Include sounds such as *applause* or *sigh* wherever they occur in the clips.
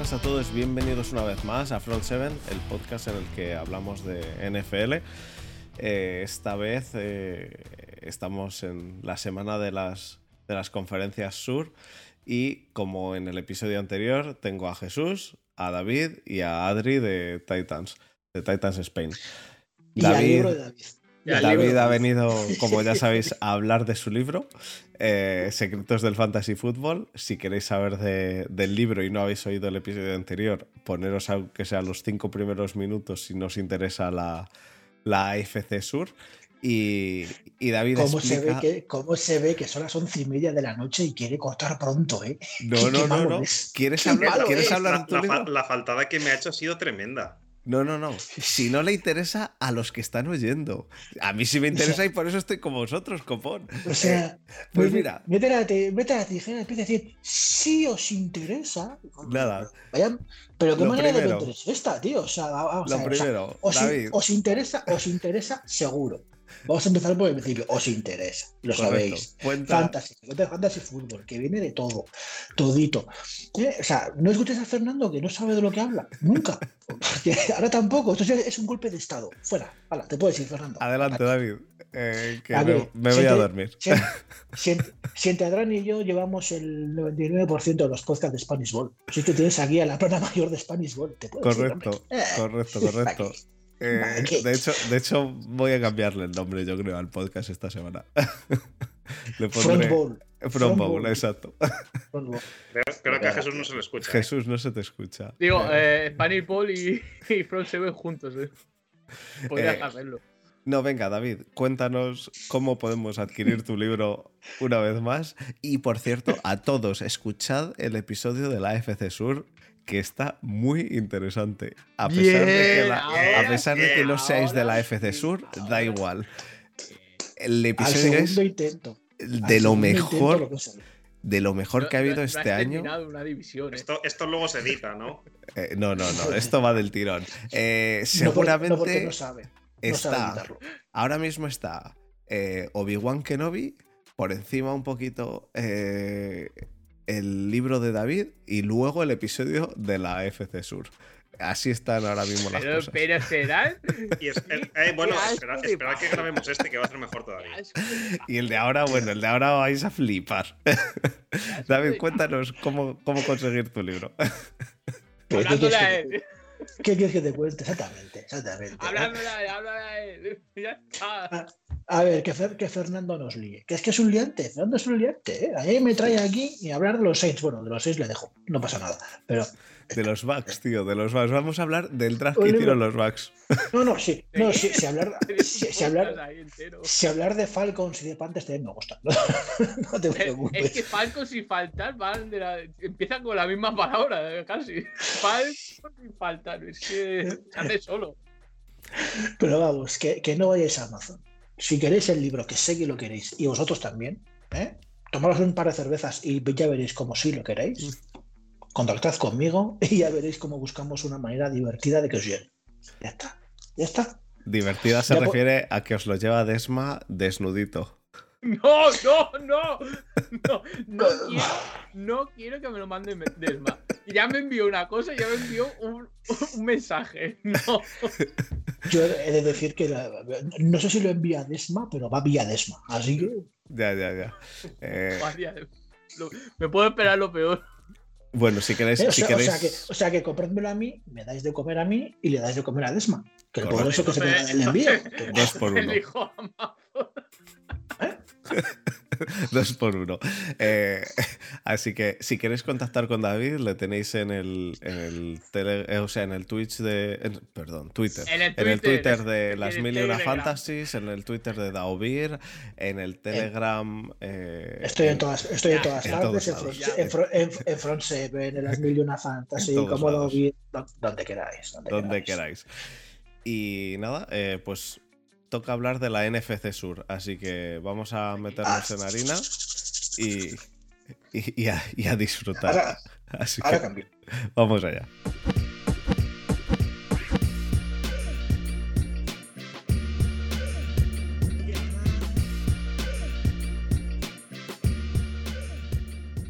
Buenas a todos, bienvenidos una vez más a Front 7, el podcast en el que hablamos de NFL. Eh, esta vez eh, estamos en la semana de las, de las conferencias sur y como en el episodio anterior tengo a Jesús, a David y a Adri de Titans, de Titans Spain. Y de David. David ha venido, *laughs* como ya sabéis, a hablar de su libro, eh, Secretos del Fantasy Football. Si queréis saber de- del libro y no habéis oído el episodio anterior, poneros aunque sea los cinco primeros minutos si no os interesa la, la AFC Sur. Y, y David ¿Cómo se, ve explica... que, ¿Cómo se ve que son las once y media de la noche y quiere cortar pronto, eh? No, *laughs* no, no, no. es. ¿Quieres hablar, ¿quieres es. hablar La, la fa- la faltada que me ha hecho ha sido tremenda. No, no, no. Si no le interesa a los que están oyendo. A mí sí me interesa y por eso estoy con vosotros, copón. O sea, Pues vete- mira. Vete a la, te- vete a la tijera y empieza a decir, si os interesa. Nada. Vaya, pero qué Lo manera primero. de vender es esta, tío. O sea, vamos a ver, o sea, primero, os, David. os interesa, os interesa seguro. Vamos a empezar por el principio. Os interesa, lo Correcto. sabéis. Cuenta, Fantasy, fantasy fútbol, que viene de todo, todito. Eh, O sea, no escuches a Fernando que no sabe de lo que habla, nunca. *laughs* Ahora tampoco, entonces es un golpe de estado. Fuera, hala, te puedes ir, Fernando. adelante, David. eh, que me, voy a siente- dormir. Si, *laughs* si, si entre Adrián y yo llevamos el 99% de los podcasts de Spanish Ball. Si es que tienes aquí a la plana mayor de Spanish Ball, te puedes ir, Correcto, hombre. Eh, correcto, *laughs* correcto. Eh, de, hecho, de hecho, voy a cambiarle el nombre, yo creo, al podcast esta semana. *laughs* Le Front pondré Ball. Front Front Bowl, Ball. exacto. Pero que a Jesús no se le escucha. ¿eh? Jesús, no se te escucha. Digo, Eh, eh, Paul y, y Front Seven juntos, ¿eh? Podrías Eh, hacerlo. No, venga, David, cuéntanos cómo podemos adquirir tu libro una vez más. Y por cierto, a todos, escuchad el episodio de la AFC Sur, que está muy interesante. A pesar, de que, Bien, la- ahora a pesar de que no seáis de la sí, Sur, da igual. El Al episodio es intento. de lo mejor, de lo mejor que ha habido no- no este año. terminado una división, ¿eh? Esto, esto luego se edita, ¿no? Eh, no, no, no, esto va del tirón. *laughs* Eh, seguramente no porque no sabe. Está. Ahora mismo está eh, Obi-Wan Kenobi, por encima un poquito eh, el libro de David y luego el episodio de la FC Sur. Así están ahora mismo las Pero, cosas. pero será. Y es- eh, bueno, asco espera, que grabemos este, que va a ser mejor todavía. Y el de ahora, bueno, el de ahora vais a flipar. *laughs* David, cuéntanos cómo, cómo conseguir tu libro. ¿Pero qué Hablándole quieres a que te él. ¿Qué quieres que te cuente? Exactamente, exactamente. Hablándole a él, háblale a él. Ya está. A ver, que, Fer- que Fernando nos líe. Que es que es un liante, Fernando es un liante. ¿eh? A mí me trae aquí y hablar de los seis. Bueno, de los seis le dejo, no pasa nada. Pero, De los bugs, tío, de los bugs. Vamos a hablar del draft que hicieron los bugs. no, no, sí. No, sí, si, hablar, *laughs* si, hablar, ahí si hablar de Falcons y de Panthers también me gusta. *laughs* No, te Es preocupes. que Falcos y faltar van de la... empiezan con la misma palabra, eh, casi. Falcos y faltar. Es que se hace solo. Pero vamos, que, que no vayáis a Amazon. Si queréis el libro, que sé que lo queréis, y vosotros también, ¿eh? tomaros un par de cervezas y ya veréis como sí lo queréis. Contactad conmigo *laughs* y ya veréis cómo buscamos una manera divertida de que os llegue. Ya está, ya está. Divertida se Ya po- refiere a que os lo lleva Desma desnudito. No, no, no. No, no *laughs* quiero, no quiero que me lo mande Desma. Ya me envió una cosa, ya me envió un, un mensaje. No. Yo he de decir que la- no sé si lo envía Desma, pero va vía Desma. Así que Ya, ya, ya. Eh, me puedo esperar lo peor. bueno, si queréis, Eh, o, si sea, o queréis... sea que, o sea que comprádmelo a mí, me dais de comer a mí y le dais de comer a Desma. Que el Correcto. poderoso que se queda del envío. Dos por uno. Amazon. *laughs* Dos por uno. Eh, así que si queréis contactar con David, le tenéis en el, en el tele- eh, o sea, en el Twitch de. en- perdón, Twitter. En el En el Twitter, de las mil y una fantasies, en el Twitter de Daovir, en el Telegram. eh, Estoy en todas, estoy en todas en partes, en, Front, lados. en, en, en Front Seven, en las Mil y una Fantasy, como do- donde queráis. Donde, donde queráis. queráis. Y nada, eh, pues toca hablar de la NFC Sur, así que vamos a meternos en harina y, y, y a, y a disfrutar. Ahora, Así ahora que cambio. vamos allá.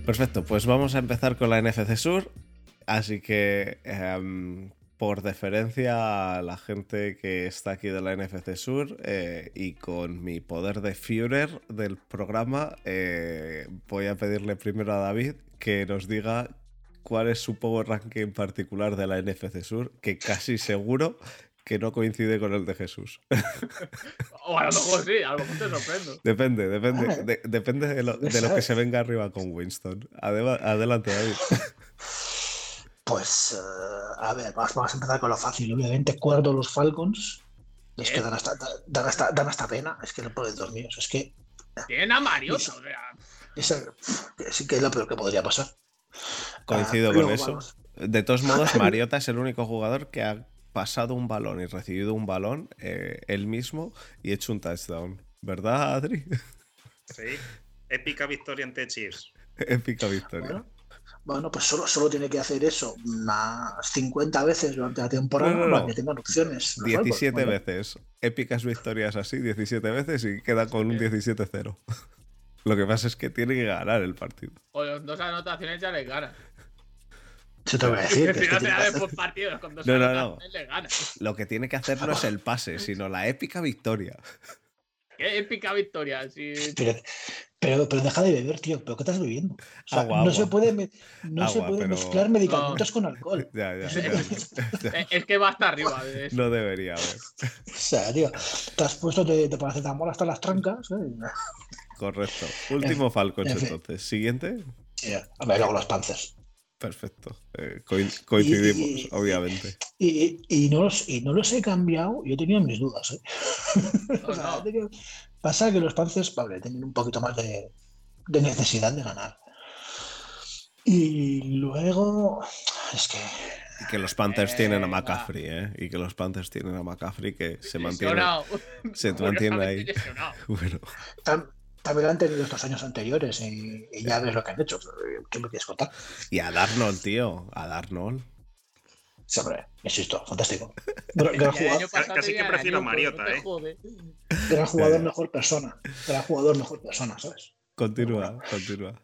Perfecto, pues vamos a empezar con la NFC Sur. Así que, em, por deferencia a la gente que está aquí de la NFC Sur eh, y con mi poder de Führer del programa, eh, voy a pedirle primero a David que nos diga cuál es su Power Ranking particular de la NFC Sur, que casi seguro que no coincide con el de Jesús. *laughs* O a lo mejor sí, a lo mejor te sorprendo. Depende, depende, *laughs* de- depende de lo, de lo que se venga arriba con Winston. Adela- adelante, David. Pues, eh, a ver, vamos, vamos a empezar con lo fácil. Obviamente, cuarto los Falcons. Es que dan hasta, dan, hasta, dan hasta pena. Es que no pueden dormir. Es que Tienen a Mariota, o sea. es, sí que es lo peor que podría pasar. Coincido Ah, con eso. vamos. De todos modos, *laughs* Mariota es el único jugador que ha pasado un balón y recibido un balón eh, él mismo y hecho un touchdown. ¿Verdad, Adri? Sí. Épica victoria ante Chiefs. *laughs* Épica victoria. Bueno, bueno, pues solo, solo tiene que hacer eso unas 50 veces durante la temporada No, no, no. para que tengan opciones. los Falcons. 17 Bueno, veces. Épicas victorias así, 17 veces y queda con un 17-0. *laughs* Lo que pasa es que tiene que ganar el partido. Con las dos anotaciones ya les ganan. Eso te voy a decir. *laughs* que si es que tiene que hacer- partidos con dos No, no, no. Lo que tiene que hacer no es el pase, sino la épica victoria. Qué épica victoria. Si... Pero, pero, pero deja de beber, tío. ¿Pero qué estás bebiendo? O sea, Agua, no agua. se puede, me- no se puede pero- mezclar medicamentos con alcohol. Ya, ya. *laughs* Es que va hasta arriba de eso. No debería haber. *laughs* O sea, tío, te has puesto de, de paracetamol hasta las trancas. ¿eh? Correcto. *laughs* Último Falcons en fin. entonces. Siguiente. Sí, a ver, luego los Panthers. Perfecto. Eh, coin- coincidimos, Y- y- obviamente. Y, y, no los, y no los he cambiado, yo tenía mis dudas. ¿eh? O sea, no. he tenido- Pasa que los Panthers, vale, tienen un poquito más de, de necesidad de ganar. Y luego, es que Y que los Panthers tienen a. McCaffrey, ¿eh? Y que los Panthers tienen a McCaffrey que se mantiene. *laughs* Se mantiene ahí. *laughs* Bueno, tam- también lo han tenido estos años anteriores y, y ya ves lo que han hecho. ¿Qué me quieres contar? y a Darnold, tío. A Darnold. Sí, hombre, insisto, fantástico. *laughs* Gran, gran jugador, Casi que prefiero Mariota, ¿eh? gran jugador, Eh. mejor persona. Gran jugador, mejor persona, ¿sabes? Continúa, continúa.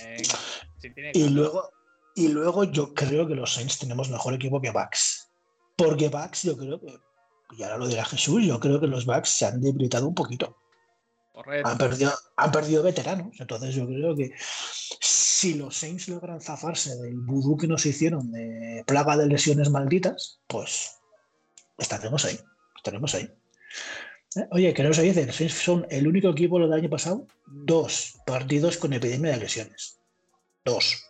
Venga, si tiene Y luego, y luego yo creo que los Saints tenemos mejor equipo que Bucks. Porque Bucks, yo creo que, y ahora lo dirá Jesús, yo creo que los Bucks se han debilitado un poquito. Correcto. Han perdido, han perdido veteranos. Entonces yo creo que si los Saints logran zafarse del vudú que nos hicieron de plaga de lesiones malditas, pues estaremos ahí. Estaremos ahí. Eh, Oye, que no se dice, los Saints son el único equipo del año pasado, dos partidos con epidemia de lesiones. Dos.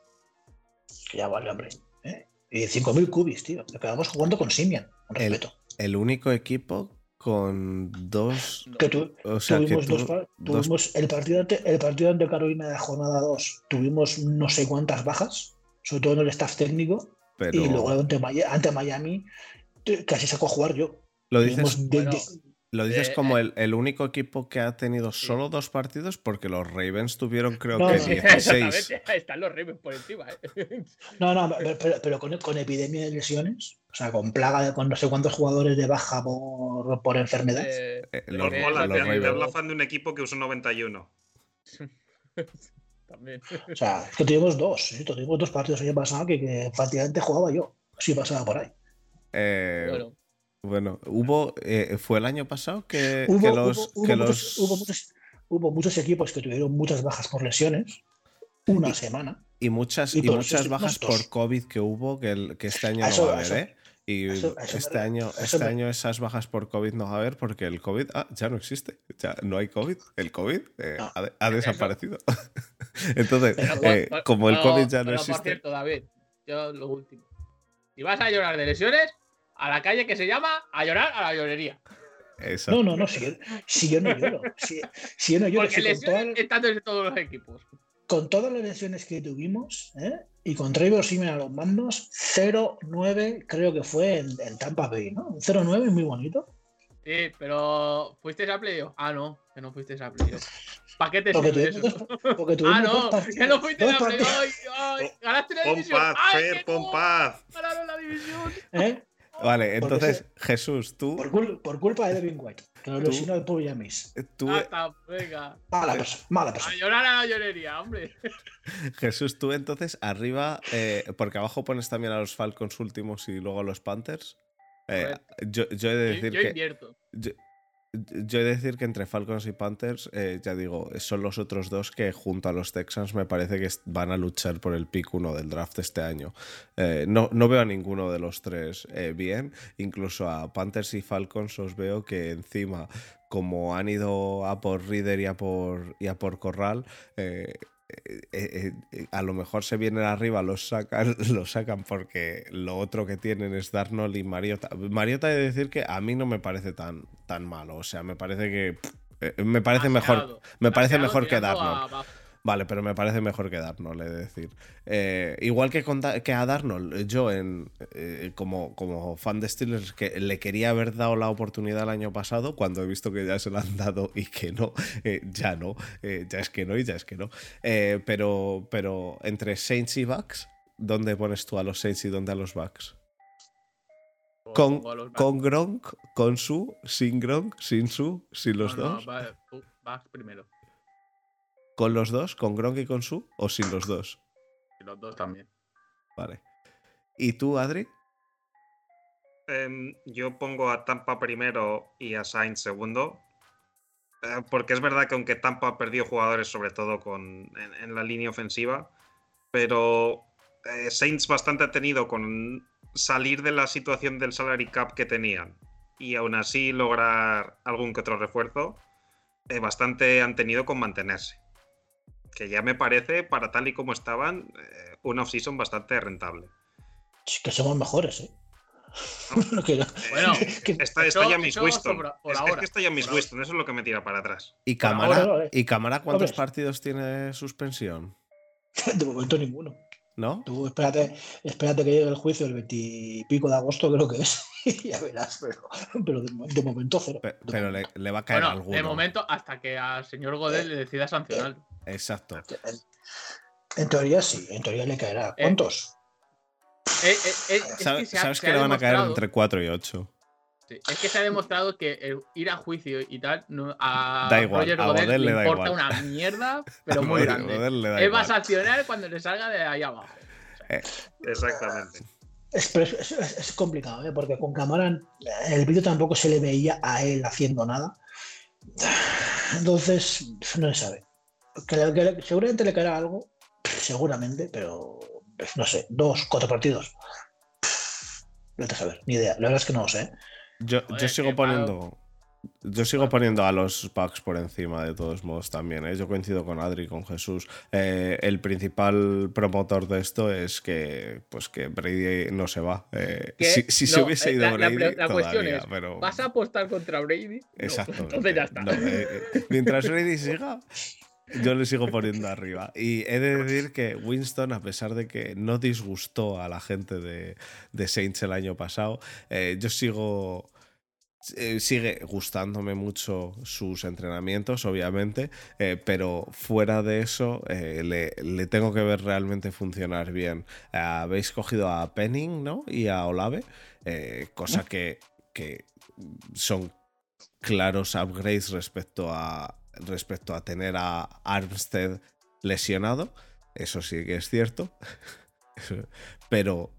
Que ya vale, hombre. ¿eh? Y 5.000 cubis, tío. Nos quedamos jugando con Simian, con El- respeto. El único equipo con dos. Que tu- O sea, que tuvimos, tu- dos, par- dos- tuvimos el, partido ante, el partido ante Carolina de jornada 2. Tuvimos no sé cuántas bajas, sobre todo en el staff técnico. pero Y luego ante, ante Miami casi sacó a jugar yo. lo dices, Tuvimos de- bueno, de- lo dices eh, como eh. el, el único equipo que ha tenido Sí. solo dos partidos porque los Ravens tuvieron creo No, que no. 16. Exactamente, *laughs* están los Ravens por encima. ¿eh? no, no, pero, pero- con, con epidemia de lesiones, o sea, con plaga de con no sé cuántos jugadores de baja por, por enfermedad. Eh, Eh, los, Mola, los te, Ravens. te Ravens. habla fan de un equipo que usó 91. *laughs* también. O sea, es que tuvimos dos, ¿sí? tuvimos dos partidos el año pasado que, que prácticamente jugaba yo, si pasaba por ahí. Eh, Bueno, Bueno, hubo. eh, ¿Fue el año pasado que, Hubo, que los. hubo- hubo que muchos, los- hubo muchos- hubo muchos equipos que tuvieron muchas bajas por lesiones, una semana. Y muchas, y muchas bajas por. COVID que hubo, que, el- que este año no va a haber, eso- ¿eh? Y eso- este, año, este me- año esas bajas por COVID no va a haber porque el COVID ah, ya no existe. Ya no hay COVID. El COVID eh, No. ha, ha desaparecido. *laughs* Entonces, Pero, eh, como el pero- COVID ya no pero, Por existe. cierto, David, yo lo último. Si vas a llorar de lesiones, a la calle que se llama a llorar a la llorería. Exacto. No, no, no, si yo, si yo no lloro. Si, si yo no lloro, Porque si con, todas, desde todos los equipos. con todas las lesiones que tuvimos, ¿eh? y con Trevor Simeon a los mandos, 0-9 creo que fue en, en Tampa Bay, ¿no? Un 0-9 muy bonito. Sí, pero ¿fuiste a playoff? Ah, no, que no fuiste a playoff. ¿Para qué te Porque sirve tuvimos, eso? dos, porque tuvimos Ah, dos no, partidos. que no fuiste a playoff. ganaste la Pon división. paz, Ay, Fer, pon paz. Ganaron la división. ¿eh? Vale, entonces, ese- Jesús, tú, Por, cul- por culpa de Devin White, que lo lesionó el pobre Yamis. tú, Hasta, venga. Mala persona, mala A persona. llorar a la llorería, hombre. *laughs* Jesús, tú entonces arriba, eh, porque abajo pones también a los Falcons últimos y luego a los Panthers. Eh, yo, yo he de Yo, decir yo que invierto. yo, yo he de decir que entre Falcons y Panthers, eh, ya digo, son los otros dos que junto a los Texans me parece que van a luchar por el pick 1 del draft este año. Eh, no, no veo a ninguno de los tres eh, bien, incluso a Panthers y Falcons os veo que encima, como han ido a por Reader y a por, y a por Corral, eh, eh, eh, a lo mejor se vienen arriba, los sacan, *laughs* los sacan porque lo otro que tienen es Darnold y Mariota. Mariota he de decir que a mí no me parece tan, tan malo. O sea, me parece que. pff, me parece mejor. Me parece mejor que a Darnold. Vale, pero me parece mejor que Darnold, he de decir. Eh, igual que, con Da- que a Darnold, yo en, eh, como, como fan de Steelers, que le quería haber dado la oportunidad el año pasado, cuando he visto que ya se la han dado y que no, eh, ya no, ya es que no y ya es que no. Pero, pero entre Saints y Bucks, ¿dónde pones tú a los Saints y dónde a los Bucks? Con, los con Gronk, con Su, sin Gronk, sin Su, sin los No, no, dos. va- tú vas primero. ¿Con los dos? ¿Con Gronk y con Su? ¿O sin los dos? Y los dos también. Vale. ¿Y tú, Adri? Em, yo pongo a Tampa primero y a Sainz segundo. eh, porque es verdad que aunque Tampa ha perdido jugadores, sobre todo con, en, en la línea ofensiva, pero eh, Saints bastante ha tenido con salir de la situación del salary cap que tenían y aún así lograr algún que otro refuerzo, eh, bastante han tenido con mantenerse. Que ya me parece, para tal y como estaban, eh, una off-season bastante rentable. Sí, que somos mejores, ¿eh? *laughs* Que- Bueno, *laughs* que- Está, Eso- está ya Miss eso Winston. por es, es ahora, que está ya ahora. Winston, eso es lo que me tira para atrás. ¿Y Cámara, ahora. ¿y Cámara cuántos Hombre. partidos tiene suspensión? *laughs* de momento ninguno. ¿No? Tú espérate, espérate que llegue el juicio el 20 y pico de agosto, creo que es. y ya verás, pero, pero de, mo- de momento cero. Pero le, momento. le va a caer Bueno, alguno. de momento, hasta que al señor Godel le decida sancionar. Exacto. En, teoría sí, en teoría le caerá. Eh, ¿Cuántos? Eh, eh, eh, es que ¿Sabes, ha- que le van a caer entre 4 y 8? sí, es que se ha demostrado que el ir a juicio y tal no- a Da igual, Roger a Godel, Godel le le da importa igual. una mierda, *laughs* pero muy grande. Él va a sancionar cuando le salga de ahí abajo. Exactamente. Es, pero es, es- es complicado, ¿eh? porque con Camaran en el vídeo tampoco se le veía a él haciendo nada. Entonces, no se sabe. Que le- que le- seguramente le caerá algo, seguramente, pero pues, no sé, dos, cuatro partidos. No te saber, ni idea. La verdad es que no lo sé. Yo, yo sigo poniendo. Yo sigo poniendo a los Bucks por encima de todos modos también. ¿eh? Yo coincido con Adri con Jesús. Eh, el principal promotor de esto es que, pues que Brady no se va. Eh, si si se No, hubiese eh, ido la- la Brady, la cuestión todavía, es, pero... ¿Vas a apostar contra Brady? No, Exacto. entonces ya está. No, eh, mientras Brady siga, *laughs* yo le sigo poniendo arriba. Y he de decir que Winston, a pesar de que no disgustó a la gente de, de Saints el año pasado, eh, yo sigo. eh, sigue gustándome mucho sus entrenamientos, obviamente, eh, pero fuera de eso le, le tengo que ver realmente funcionar bien. Habéis cogido a Penning ¿no? y a Olave, cosa que, que son claros upgrades respecto a, respecto a tener a Armstead lesionado. Eso sí que es cierto. *laughs* Pero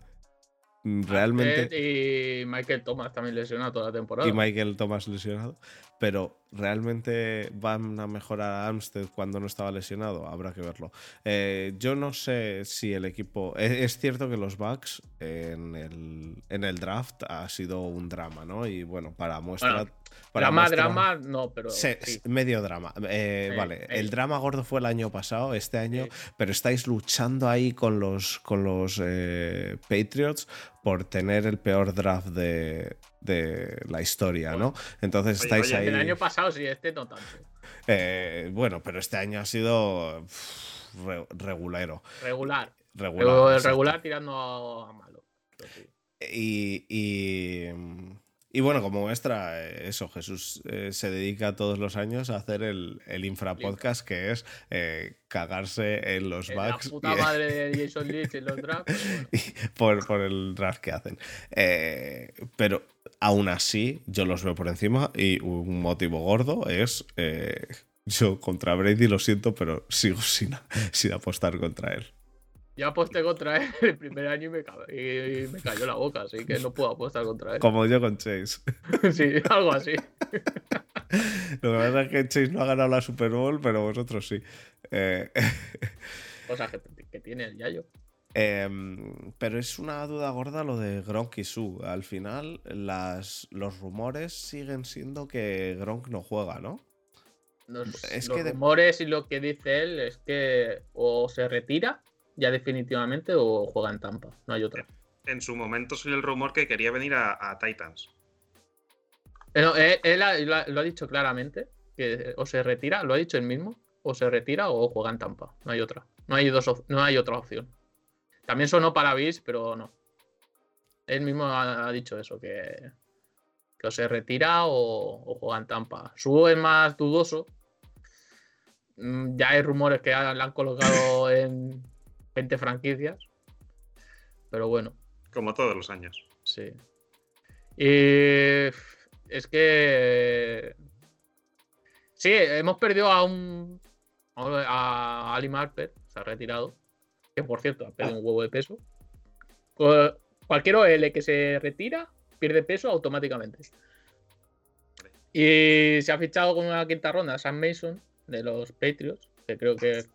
realmente. Y Michael Thomas también lesionado toda la temporada. Y Michael Thomas lesionado. Pero realmente van a mejorar a Armstead cuando no estaba lesionado. Habrá que verlo. Eh, yo no sé si el equipo. Es, es cierto que los Bucks en el, en el draft ha sido un drama, ¿no? Y bueno, para muestra. Bueno, para drama, muestra- drama, no, pero. Sí. Medio drama. Eh, Sí, vale, el drama gordo fue el año pasado, este año, pero estáis luchando ahí con los, con los eh, Patriots por tener el peor draft de, de la historia, ¿no? Entonces Oye, estáis oye, ahí. El año pasado sí, este no tanto. eh, bueno, pero este año ha sido pff, re- regulero. Regular. Regular. Exacto. regular tirando a, malo. Pero sí. Y, y, Y bueno, como muestra, eh, eso, Jesús eh, se dedica todos los años a hacer el, el infrapodcast, que es eh, cagarse en los bugs. La puta y- madre de *laughs* Jason Leach en los drafts. bueno. *laughs* por, por el draft que hacen. Eh, pero aún así, yo los veo por encima y un motivo gordo es. yo contra Brady lo siento, pero sigo sin, *laughs* sin apostar contra él. Yo aposté contra él *laughs* el primer año y me, y- cayó la boca, así que no puedo apostar contra él. Como yo con Chase. *laughs* Sí, algo así. *laughs* Lo que pasa es que Chase no ha ganado la Super Bowl, pero vosotros sí. Eh, Cosas que, que tiene el Yayo. Em, pero es una duda gorda lo de Gronk y Su. Al final, las, los rumores siguen siendo que Gronk no juega, ¿no? Los, Es los que de- rumores y lo que dice él es que o se retira ya definitivamente o juega en Tampa. No hay otra. En su momento salió el rumor que quería venir a, a Titans. Eh, no, Él, él ha- lo, ha, lo ha dicho claramente, que o se retira, lo ha dicho él mismo, o se retira o juega en Tampa. No hay otra. No hay, dos, no hay otra opción. También sonó para Bis, pero no. Él mismo ha, ha dicho eso, que, que o se retira o, o juega en Tampa. Su es más dudoso. Mm, Ya hay rumores que le han colocado *coughs* en 20 franquicias. Pero bueno. Como todos los años. Sí. Y es que. Sí, hemos perdido a un. A Ali Marper, se ha retirado. Que por cierto, ha perdido un huevo de peso. Cu- Cualquier OL que se retira pierde peso automáticamente. Y se ha fichado con una quinta ronda Sam Mason de los Patriots, que creo que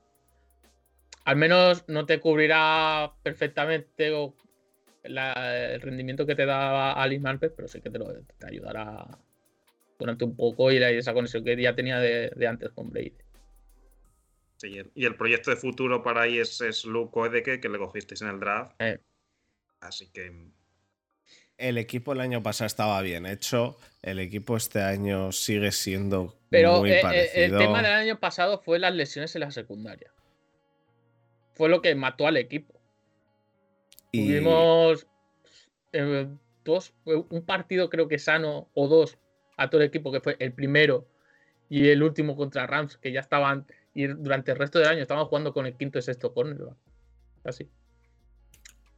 al menos no te cubrirá perfectamente o la- el rendimiento que te da Ali Marpet, pero sí que te, lo, te ayudará durante un poco y la- esa conexión que ya tenía de, de antes con Brady. Sí, y el- y el proyecto de futuro para ahí es, es Luke Oedeke, que le cogisteis en el draft. Eh. Así que El equipo el año pasado estaba bien hecho. El equipo este año sigue siendo Pero muy eh, eh, parecido. el tema del año pasado fue las lesiones en la secundaria. Fue lo que mató al equipo. y- Tuvimos eh, dos, un partido creo que sano o dos a todo el equipo, que fue el primero y el último contra Rams, que ya estaban, y durante el resto del año estaban jugando con el quinto y sexto cornerback. Así.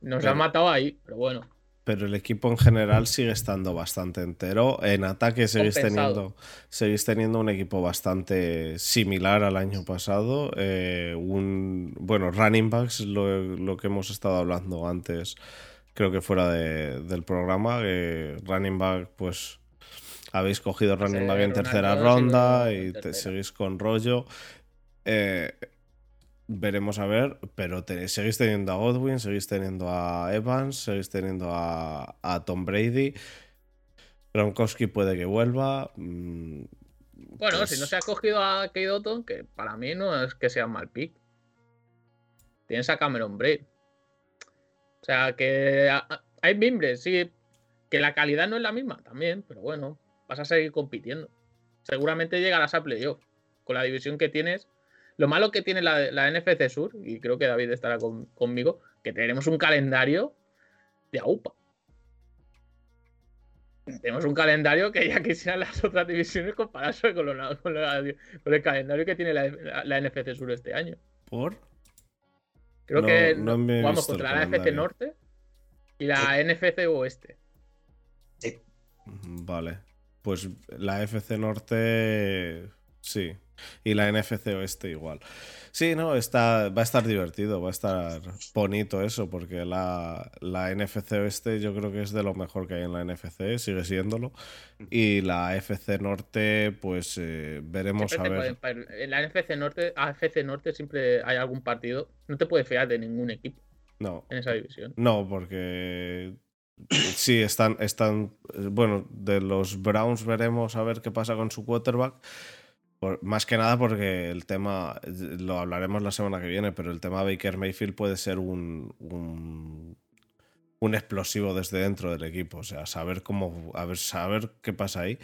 Nos Pero- han matado ahí, pero bueno. Pero el equipo en general sigue estando bastante entero. En ataque seguís Compensado. teniendo, seguís teniendo un equipo bastante similar al año pasado. Eh, un, bueno, running backs, lo, lo que hemos estado hablando antes, creo que fuera de- del programa. running back, pues habéis cogido running back en tercera ronda y te- seguís con rollo. Eh, veremos a ver, pero te- seguís teniendo a Godwin, seguís teniendo a Evans, seguís teniendo a, a Tom Brady. Gronkowski puede que vuelva. mm, Bueno, pues- si no se ha cogido a Kate Otton, que para mí no es que sea un mal pick. Tienes a Cameron Braid. O sea, que hay mimbres, sí. Que la calidad no es la misma también, pero bueno, vas a seguir compitiendo. Seguramente llegarás a playoff. Con la división que tienes. Lo malo que tiene la, la NFC Sur, y creo que David estará con- conmigo, que tenemos un calendario de AUPA. Tenemos un calendario que ya *laughs* quisieran las otras divisiones compararse con, lo- con la- con el calendario que tiene la, la- la NFC Sur este año. ¿Por? Creo No- que no jugamos contra la NFC. Norte y la NFC Oeste. Mm, Vale. Pues la FC Norte. Sí. Y la NFC Oeste igual. Sí, no, está, va a estar divertido, va a estar bonito eso, porque la, la NFC Oeste yo creo que es de lo mejor que hay en la NFC, sigue siéndolo. Y la FC Norte, pues eh, veremos a Siempre ver. pueden- En la NFC Norte, AFC Norte siempre hay algún partido. No te puedes fiar de ningún equipo No, en esa división. no, porque sí, están, están, eh, bueno, de los Browns veremos a ver qué pasa con su quarterback. Más que nada porque el tema, lo hablaremos la semana que viene, pero el tema Baker Mayfield puede ser un, un, explosivo desde dentro del equipo. O sea, saber cómo, a saber qué pasa ahí.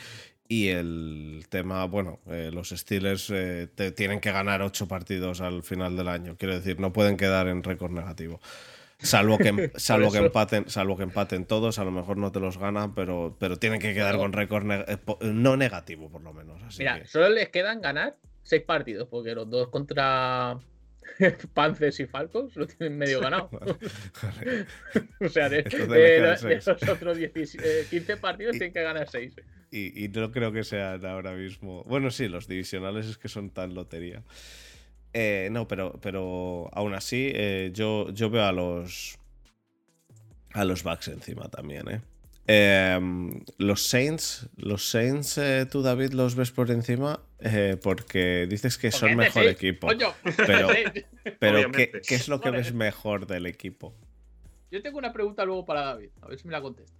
Y el tema, bueno, eh, los Steelers eh, te- tienen que ganar ocho partidos al final del año. Quiero decir, no pueden quedar en récord negativo. Salvo que, *laughs* salvo que empaten, salvo que empaten todos, a lo mejor no te los ganan, pero, pero tienen que quedar con récord neg- eh, no negativo, por lo menos. Así Mira, que- solo les quedan ganar seis partidos, porque los dos contra *laughs* Panthers y Falcons lo tienen medio ganado. Vale. *laughs* o sea, de, de- seis. otros 16 eh, 15 partidos Y- tienen que ganar 6. Y, y no creo que sean ahora mismo. Bueno, sí, los divisionales es que son tan lotería. Eh, no, pero, pero aún así, eh, yo, yo veo a los. A los Bucks encima también, ¿eh? Em, los Saints, los Saints, eh, tú David los ves por encima eh, porque dices que son mejor equipo. Coño, Pero-. *laughs* Pero ¿qué, qué es lo que Vale. ves mejor del equipo? Yo tengo una pregunta luego para David, a ver si me la contesta.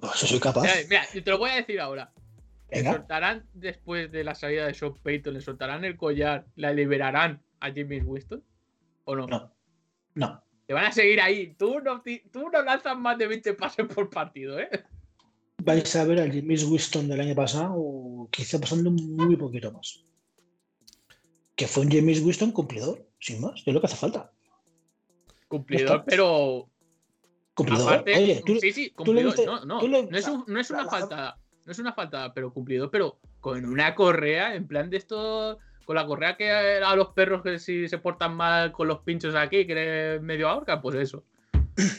Pues soy capaz. Mira, mira, te lo voy a decir ahora. ¿Le soltarán después de la salida de Sean Payton? ¿Le soltarán el collar? ¿La liberarán a Jimmy Winston? ¿O no? No. No. Te van a seguir ahí. Tú no, tú no lanzas más de 20 pases por partido, ¿eh? Vais a ver al James Winston del año pasado, quizá pasando muy poquito más. Que fue un James Winston cumplidor, sin más, es lo que hace falta. Cumplidor, pero Cumplidor. aparte. Oye, tú, sí, sí, tú le cumplidor. viste- no, no, tú le- no es, un- no es una la- falta. No es una falta, pero cumplidor, pero con una correa, en plan de esto. Con la correa que a los perros que si se portan mal con los pinchos aquí, que eres medio ahorca, pues eso.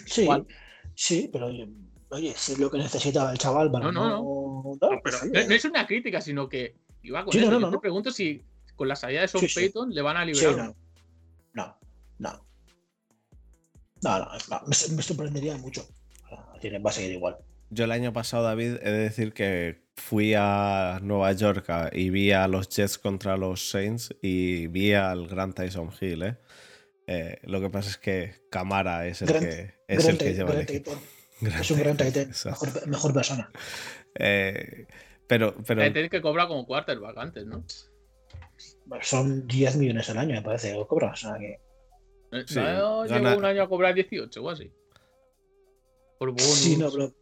sí, igual. sí, pero oye, oye, si es lo que necesitaba el chaval para No, no, no, tal, No, pero- pues, No, no es una crítica, sino que iba con Sí, no, eso. no, Yo no, te no. pregunto si con la salida de Sean Sí, sí. Payton le van a sí, liberar. no. no. No, no. No, no, no, me, me sorprendería mucho. Va a seguir igual. Yo el año pasado, David, he de decir que fui a Nueva York y vi a los Jets contra los Saints y vi al gran Tyson Hill, ¿eh? Eh, lo que pasa es que Camara es el Gran- que, es el Gran que lleva el Gran equipo. *laughs* Es un gran Exacto. mejor, mejor persona. Eh, pero, pero Eh, Tienes que cobrar como quarterback antes, ¿no? Bueno, Son 10 millones al año, me parece, que cobra. O sea que. Eh, Sí, no, gana- llegó un año a cobrar 18 o así. Por bonus. Sí, no, pero,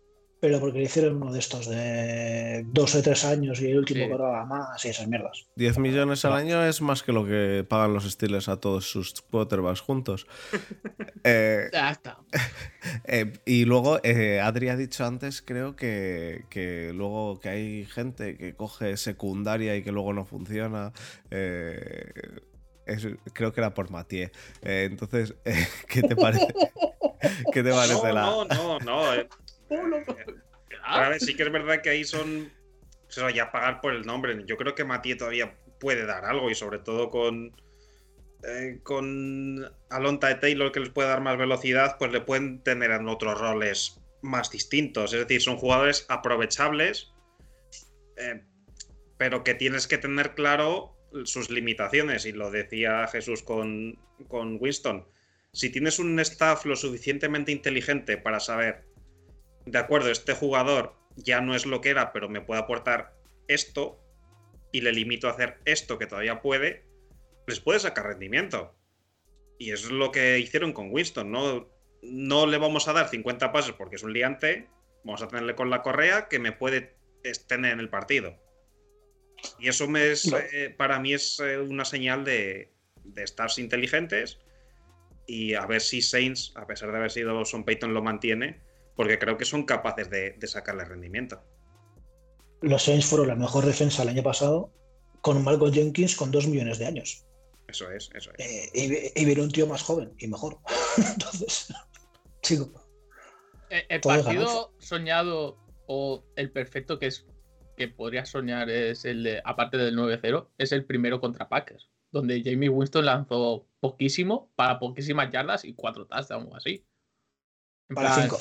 pero porque le hicieron uno de estos de dos o tres años y el último Sí. cobraba más y esas mierdas. 10 millones al año es más que lo que pagan los Steelers a todos sus quarterbacks juntos. *laughs* Eh, Ya está. *laughs* Eh, y luego, eh, Adri ha dicho antes, creo que, que luego que hay gente que coge secundaria y que luego no funciona. eh, es- creo que era por Mathieu. Eh, entonces, *laughs* eh, ¿qué te parece? ¿Qué te parece No, la.? no, no, no. Ah, A ver, sí que es verdad que ahí son. O sea, ya pagar por el nombre. Yo creo que Matías todavía puede dar algo y sobre todo con. eh, con Alonta de Taylor que les puede dar más velocidad, pues le pueden tener en otros roles más distintos. Es decir, son jugadores aprovechables, eh, pero que tienes que tener claro sus limitaciones. Y lo decía Jesús con, con Winston. Si tienes un staff lo suficientemente inteligente para saber de acuerdo, este jugador ya no es lo que era, pero me puede aportar esto y le limito a hacer esto que todavía puede, les puede sacar rendimiento. Y es lo que hicieron con Winston, ¿no? No le vamos a dar 50 pases porque es un liante, vamos a tenerle con la correa que me puede tener en el partido. Y eso me es, No. eh, para mí es eh, una señal de, de stars inteligentes y a ver si Saints, a pesar de haber sido Son Payton, lo mantiene, porque creo que son capaces de, de sacarle rendimiento. Los Saints fueron la mejor defensa el año pasado con Marco Jenkins con dos millones de años. Eso es, eso es. Eh, y, y viene un tío más joven y mejor. *laughs* Entonces, chico, eh, el partido soñado o el perfecto que es que podrías soñar es el de, aparte del 9-0, es el primero contra Packers, donde Jamie Winston lanzó poquísimo para poquísimas yardas y cuatro touchdowns o así. Para 5.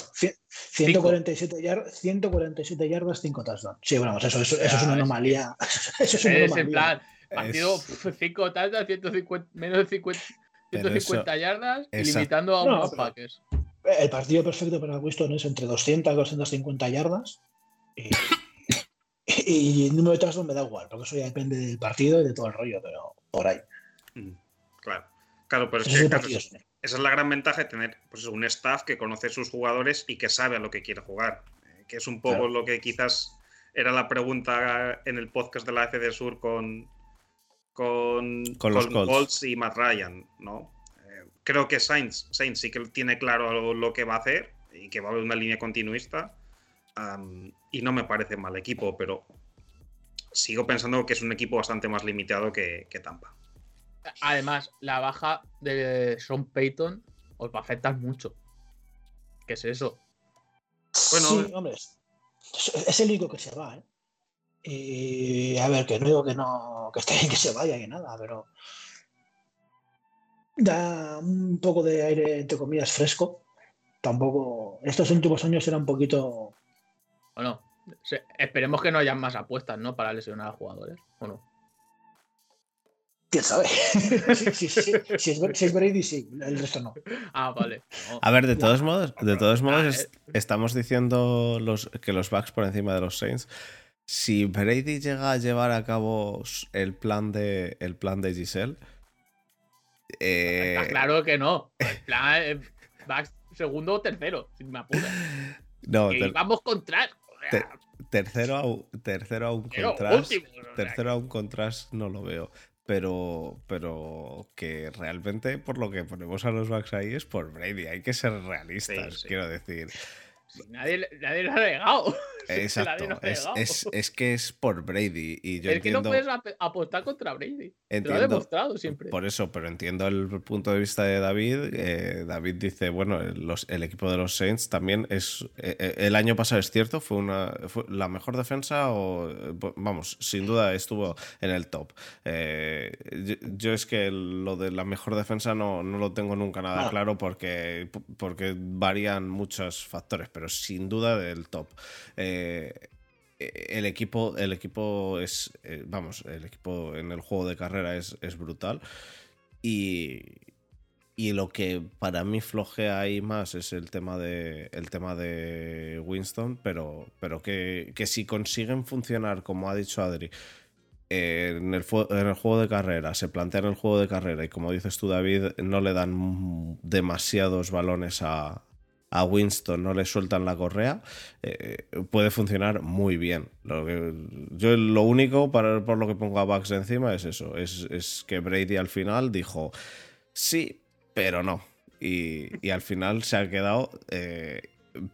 147, yard- 147 yardas, 5 touchdowns. Sí, bueno, pues eso, eso, eso es una es- anomalía. *laughs* Eso es una Es anomalía. en plan, partido Es- 5 touchdowns, 150, menos de 50, Pero 150 yardas y esa- limitando a No, unos pero- Packers. El partido perfecto para Winston es entre 200 y 250 yardas. Y, y el número de touchdowns me da igual, porque eso ya depende del partido y de todo el rollo, pero por ahí. Mm, Claro. Claro, pero es es que. Esa es la gran ventaja de tener pues, un staff que conoce sus jugadores y que sabe a lo que quiere jugar. Eh, Que es un poco Claro. lo que quizás era la pregunta en el podcast de la FD Sur con, con, Con los Colts. y Matt Ryan, ¿no? Eh, creo que Sainz, Sainz sí que tiene claro lo que va a hacer y que va a haber una línea continuista. y no me parece mal equipo, pero sigo pensando que es un equipo bastante más limitado que, Tampa. Además, la baja de Sean Payton os va a afectar mucho. ¿Qué es eso? Bueno, sí, hombre, es el único que se va, ¿eh? Y a ver, que no digo que no, que esté bien que se vaya y nada, pero da un poco de aire, entre comillas, fresco. Tampoco, estos últimos años era un poquito. Bueno, esperemos que no hayan más apuestas, ¿no? Para lesionar a jugadores, ¿o no? ¿Quién sabe? *laughs* si, es, Brady, sí, el resto no. Ah, vale. A ver, de todos modos, de todos modos ah, eh. estamos diciendo los, que los Bucks por encima de los Saints. Si Brady llega a llevar a cabo el plan de, el plan de Giselle. Eh... claro que no. El plan, eh, Bucks segundo o tercero, si me apuras. *laughs* No, vamos contra. tercero a, tercero a un contrast. tercero a un contrast no lo veo pero, pero que realmente por lo que ponemos a los Bucks ahí es por Brady. Hay que ser realistas, quiero decir. Nadie, nadie lo ha negado. *laughs* Exacto. es, que es por Brady. Y yo es que no puedes apostar contra Brady. lo ha demostrado siempre. Por eso, pero entiendo el punto de vista de David. Eh, David dice: bueno, el equipo de los Saints también es. Eh, eh, el año pasado es cierto, fue una la mejor defensa, o vamos, sin duda estuvo en el top. yo, es que lo de la mejor defensa no, no lo tengo nunca nada claro porque, porque varían muchos factores, pero sin duda del top. Eh, el equipo, el equipo es, eh, vamos, el equipo en el juego de carrera es, brutal. Y, y, lo que para mí flojea ahí más es el tema de, el tema de Winston, pero, pero que, si consiguen funcionar, como ha dicho Adri, en, el, en el juego de carrera, se plantean el juego de carrera y como dices tú David, no le dan demasiados balones a, a Winston no le sueltan la correa, eh, puede funcionar muy bien. Lo yo lo único para, por lo que pongo a Bucks encima es eso, es, que Brady al final dijo sí, pero no. Y, al final se ha quedado eh,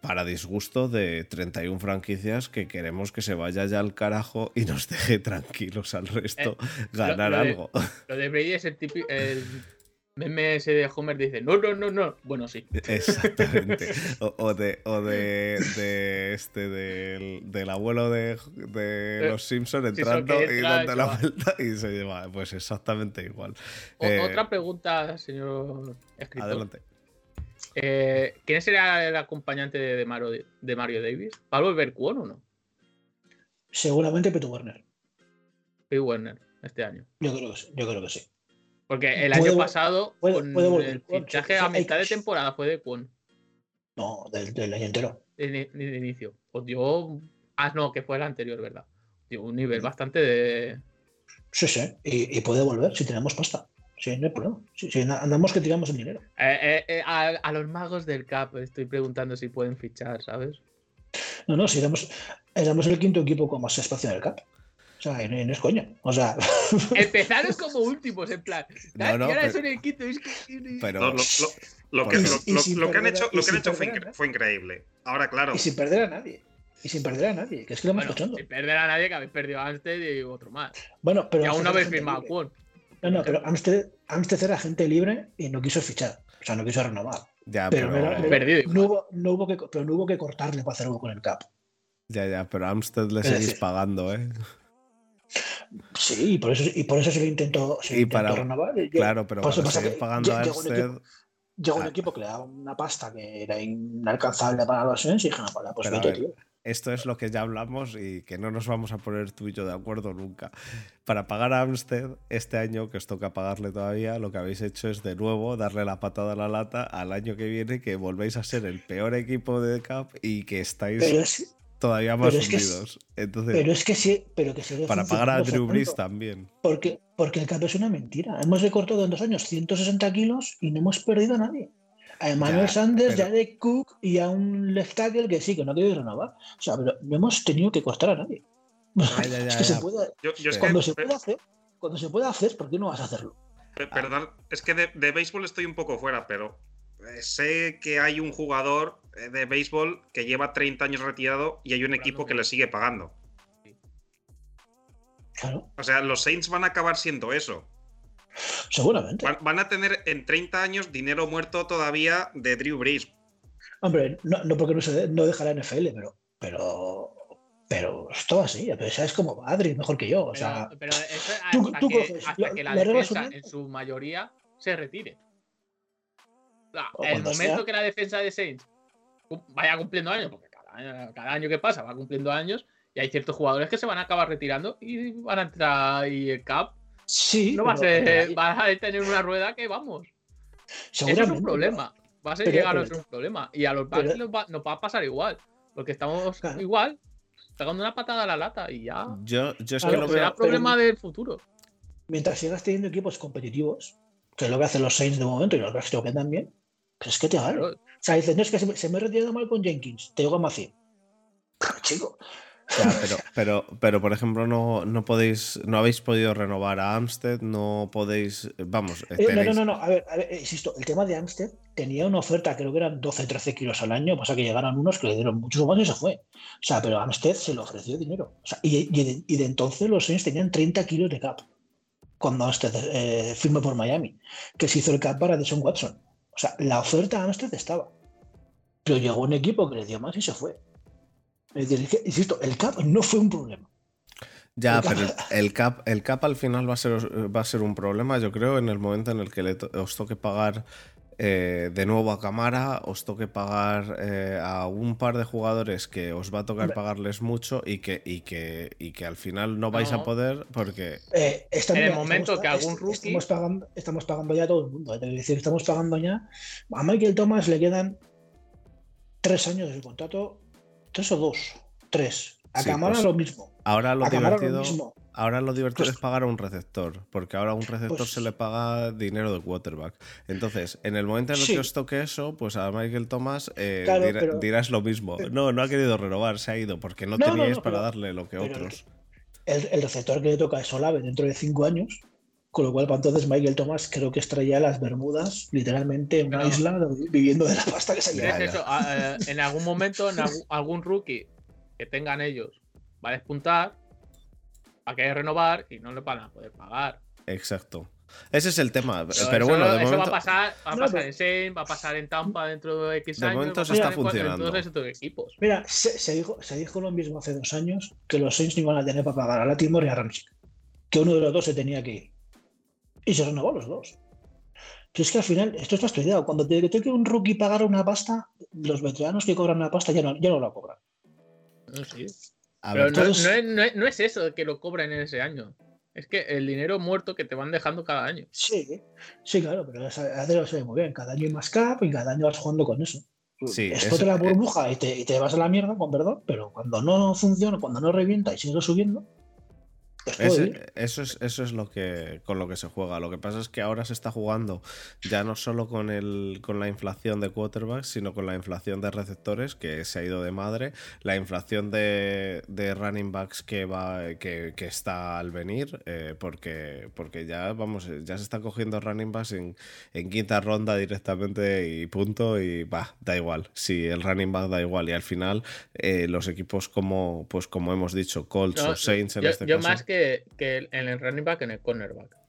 para disgusto de 31 franquicias que queremos que se vaya ya al carajo y nos deje tranquilos al resto eh, ganar algo. lo de Brady es el típico meme ese de Homer dice, no, no, no, no. Bueno, sí. Exactamente. *laughs* O, de, o de, de, este, del, del abuelo de, de los Simpsons entrando y dando la vuelta y se lleva. Pues exactamente igual. Eh, otra pregunta, señor escritor. Adelante. Eh, ¿Quién sería el acompañante de Mario, de Mario Davis? ¿Va a volver Kwon o no? Seguramente Peter Werner. Peter Werner, este año. Yo creo yo creo que sí. Porque el año pasado, con el fichaje a mitad de temporada fue de Kwon. No, del, año entero. De, inicio. Pues dio. Ah, no, que fue el anterior, ¿verdad? Dio un nivel bastante de. Sí, sí. Y, puede volver si tenemos pasta. Sí, no hay problema. Si, andamos que tiramos el dinero. Eh, eh, eh, a, los magos del CAP estoy preguntando si pueden fichar, ¿sabes? No, no, si éramos, éramos el quinto equipo con más espacio en el CAP. O sea, no, es coña. O sea. *laughs* Empezaron como últimos, en plan. No, no, pero, el quinto, es que... *laughs* pero lo, que, lo, que han hecho, lo que han hecho fue, increíble. Ahora, claro. Y sin perder a nadie. Y sin perder a nadie, que es que lo hemos bueno, Sin perder a nadie, que habéis perdido a Amsted y otro más. Bueno, pero. Y aún no habéis firmado Kwon. No, no, pero Amsted, Amsted era gente libre y no quiso fichar. O sea, no quiso renovar. Ya, pero, pero... perdido. No hubo, no hubo que, pero no hubo que cortarle para hacer algo con el cap. Ya, ya, pero a Amsted le seguís pagando, ¿eh? Sí, y por eso, y por eso se lo intentó, se para, renovar. claro, pero para seguir pagando a. Llegó un equipo que le daba una pasta que era inalcanzable para los Sens y dije, no, pues vete, tío. Esto es lo que ya hablamos y que no nos vamos a poner tú y yo de acuerdo nunca. Para pagar a Amsted este año, que os toca pagarle todavía, lo que habéis hecho es de nuevo darle la patada a la lata al año que viene, que volvéis a ser el peor equipo de CAP y que estáis todavía más hundidos. pero es que sí, pero que Para pagar a Drew Brees también. Porque, porque el cap es una mentira. Hemos recortado en dos años 160 kilos y no hemos perdido a nadie. A Emmanuel Sanders, ya de Cook y a un left tackle que sí, que no quiere renovar. O sea, pero no hemos tenido que cortar a nadie. *laughs* es que se puede, cuando, se puede hacer, cuando se puede hacer, ¿por qué no vas a hacerlo? Pe- Perdón, es que de, de béisbol estoy un poco fuera, pero eh, sé que hay un jugador de béisbol que lleva 30 años retirado y hay un equipo que le sigue pagando. Claro, O sea, los Saints van a acabar siendo eso. seguramente. Van, van a tener en 30 años dinero muerto todavía de Drew Brees. Hombre, no, no porque no, se, no deja la NFL, pero, pero, pero esto así. Pero sabes cómo va Adri, mejor que yo. O Pero, sea, pero eso es tú- hasta, tú que, coges hasta la- que la la regla defensa en su mayoría se retire. O sea, el momento sea. que la defensa de Saints vaya cumpliendo años, porque cada año, cada año que pasa va cumpliendo años, y hay ciertos jugadores que se van a acabar retirando y van a entrar y el cap sí. no va a pero- ser, pero- va a tener una rueda que vamos. Eso es un problema. Va a ser Pero- llegar a ser un problema. Y a los Bucks pero- nos va, nos va a pasar igual. Porque estamos Claro. igual, pegando una patada a la lata y ya. Yo, yo es Claro, que lo será veo. problema del futuro. Mientras sigas teniendo equipos competitivos, que es lo que hacen los Saints de momento y los Bucks creo que también, pues es que te. Claro. O sea, dices, no es que se me, se me he retirado mal con Jenkins, te digo Macín. Chico, Ya, pero, pero, pero, por ejemplo, no, no podéis, no habéis podido renovar a Amstead, no podéis, vamos, Eh, no, tenéis- no, no, no, a ver, a ver, insisto, el tema de Amstead tenía una oferta, creo que eran 12, 13 kilos al año, pasa que llegaron unos que le dieron muchos más y se fue. O sea, pero Amstead se le ofreció dinero. O sea, y, y de, y de entonces los Saints tenían 30 kilos de cap cuando Amstead eh, firmó por Miami, que se hizo el cap para Deshaun Watson. O sea, la oferta a Amstead estaba. Pero llegó un equipo que le dio más y se fue. Es decir, es que, insisto, el cap no fue un problema. Ya, El pero el, *laughs* el cap, el cap al final va a ser, va a ser un problema, yo creo, en el momento en el que le to- os toque pagar eh, de nuevo a Camara, os toque pagar eh, a un par de jugadores que os va a tocar pagarles mucho y que, y que, y que al final no vais a poder porque... Eh, En el momento estamos- que algún rookie- Estamos pagando, estamos pagando ya a todo el mundo. Es decir, estamos pagando ya. A Michael Thomas le quedan tres años de su contrato, tres o dos, tres. A Sí, Camara pues, lo mismo. Ahora lo A Camara lo divertido... mismo. Ahora lo divertido Pues- es pagar a un receptor, porque ahora a un receptor Pues- se le paga dinero de quarterback. Entonces, en el momento en el Sí. que os toque eso, pues a Michael Thomas eh, Claro, dirá- pero- dirás lo mismo. No, no ha querido renovar, se ha ido, porque no, No, teníais no, para pero- darle lo que otros. El, el receptor que le toca es Olave dentro de cinco años. Con lo cual, para entonces, Michael Thomas creo que estaría las Bermudas, literalmente en una isla viviendo de la pasta que se lleva. Es eso, a- eh, en algún momento, en algún, algún rookie que tengan ellos va a despuntar, va a querer renovar y no le van a poder pagar. Exacto. Ese es el tema. Pero, eso, bueno, de eso momento. va a pasar, va a pasar pero- en Saints, va a pasar en Tampa dentro de X De años. momento se está funcionando. En todos equipos. Mira, se, se dijo, se dijo lo mismo hace dos años que los Saints no iban a tener para pagar a Latimore y a Ramsey. Que uno de los dos se tenía que ir. Y se renovó los dos. Pero es que al final, esto está estudiado. Cuando te toque un rookie pagar una pasta, los veteranos que cobran una pasta ya no, ya no la cobran. No, sí. A Pero ver, no, todos- no es, no es- no es eso de que lo cobren en ese año. Es que el dinero muerto que te van dejando cada año. Sí, sí, claro, pero lo sabe muy bien. Cada año hay más cap y cada año vas jugando con eso. Sí, Explota es- la burbuja y te, y te vas a la mierda, con perdón, pero cuando no funciona, cuando no revienta y sigue subiendo, Ese- eso es, eso es lo que, con lo que se juega. Lo que pasa es que ahora se está jugando ya no solo con, el, con la inflación de quarterbacks, sino con la inflación de receptores, que se ha ido de madre, la inflación de, de running backs que, va, que, que está al venir, eh, porque, porque ya, vamos, ya se están cogiendo running backs en, en quinta ronda directamente y punto, y va, da igual. Si el running back da igual, y al final eh, los equipos como, pues como hemos dicho, Colts No, o Saints en yo, este yo caso. más que que en el running back en el cornerback.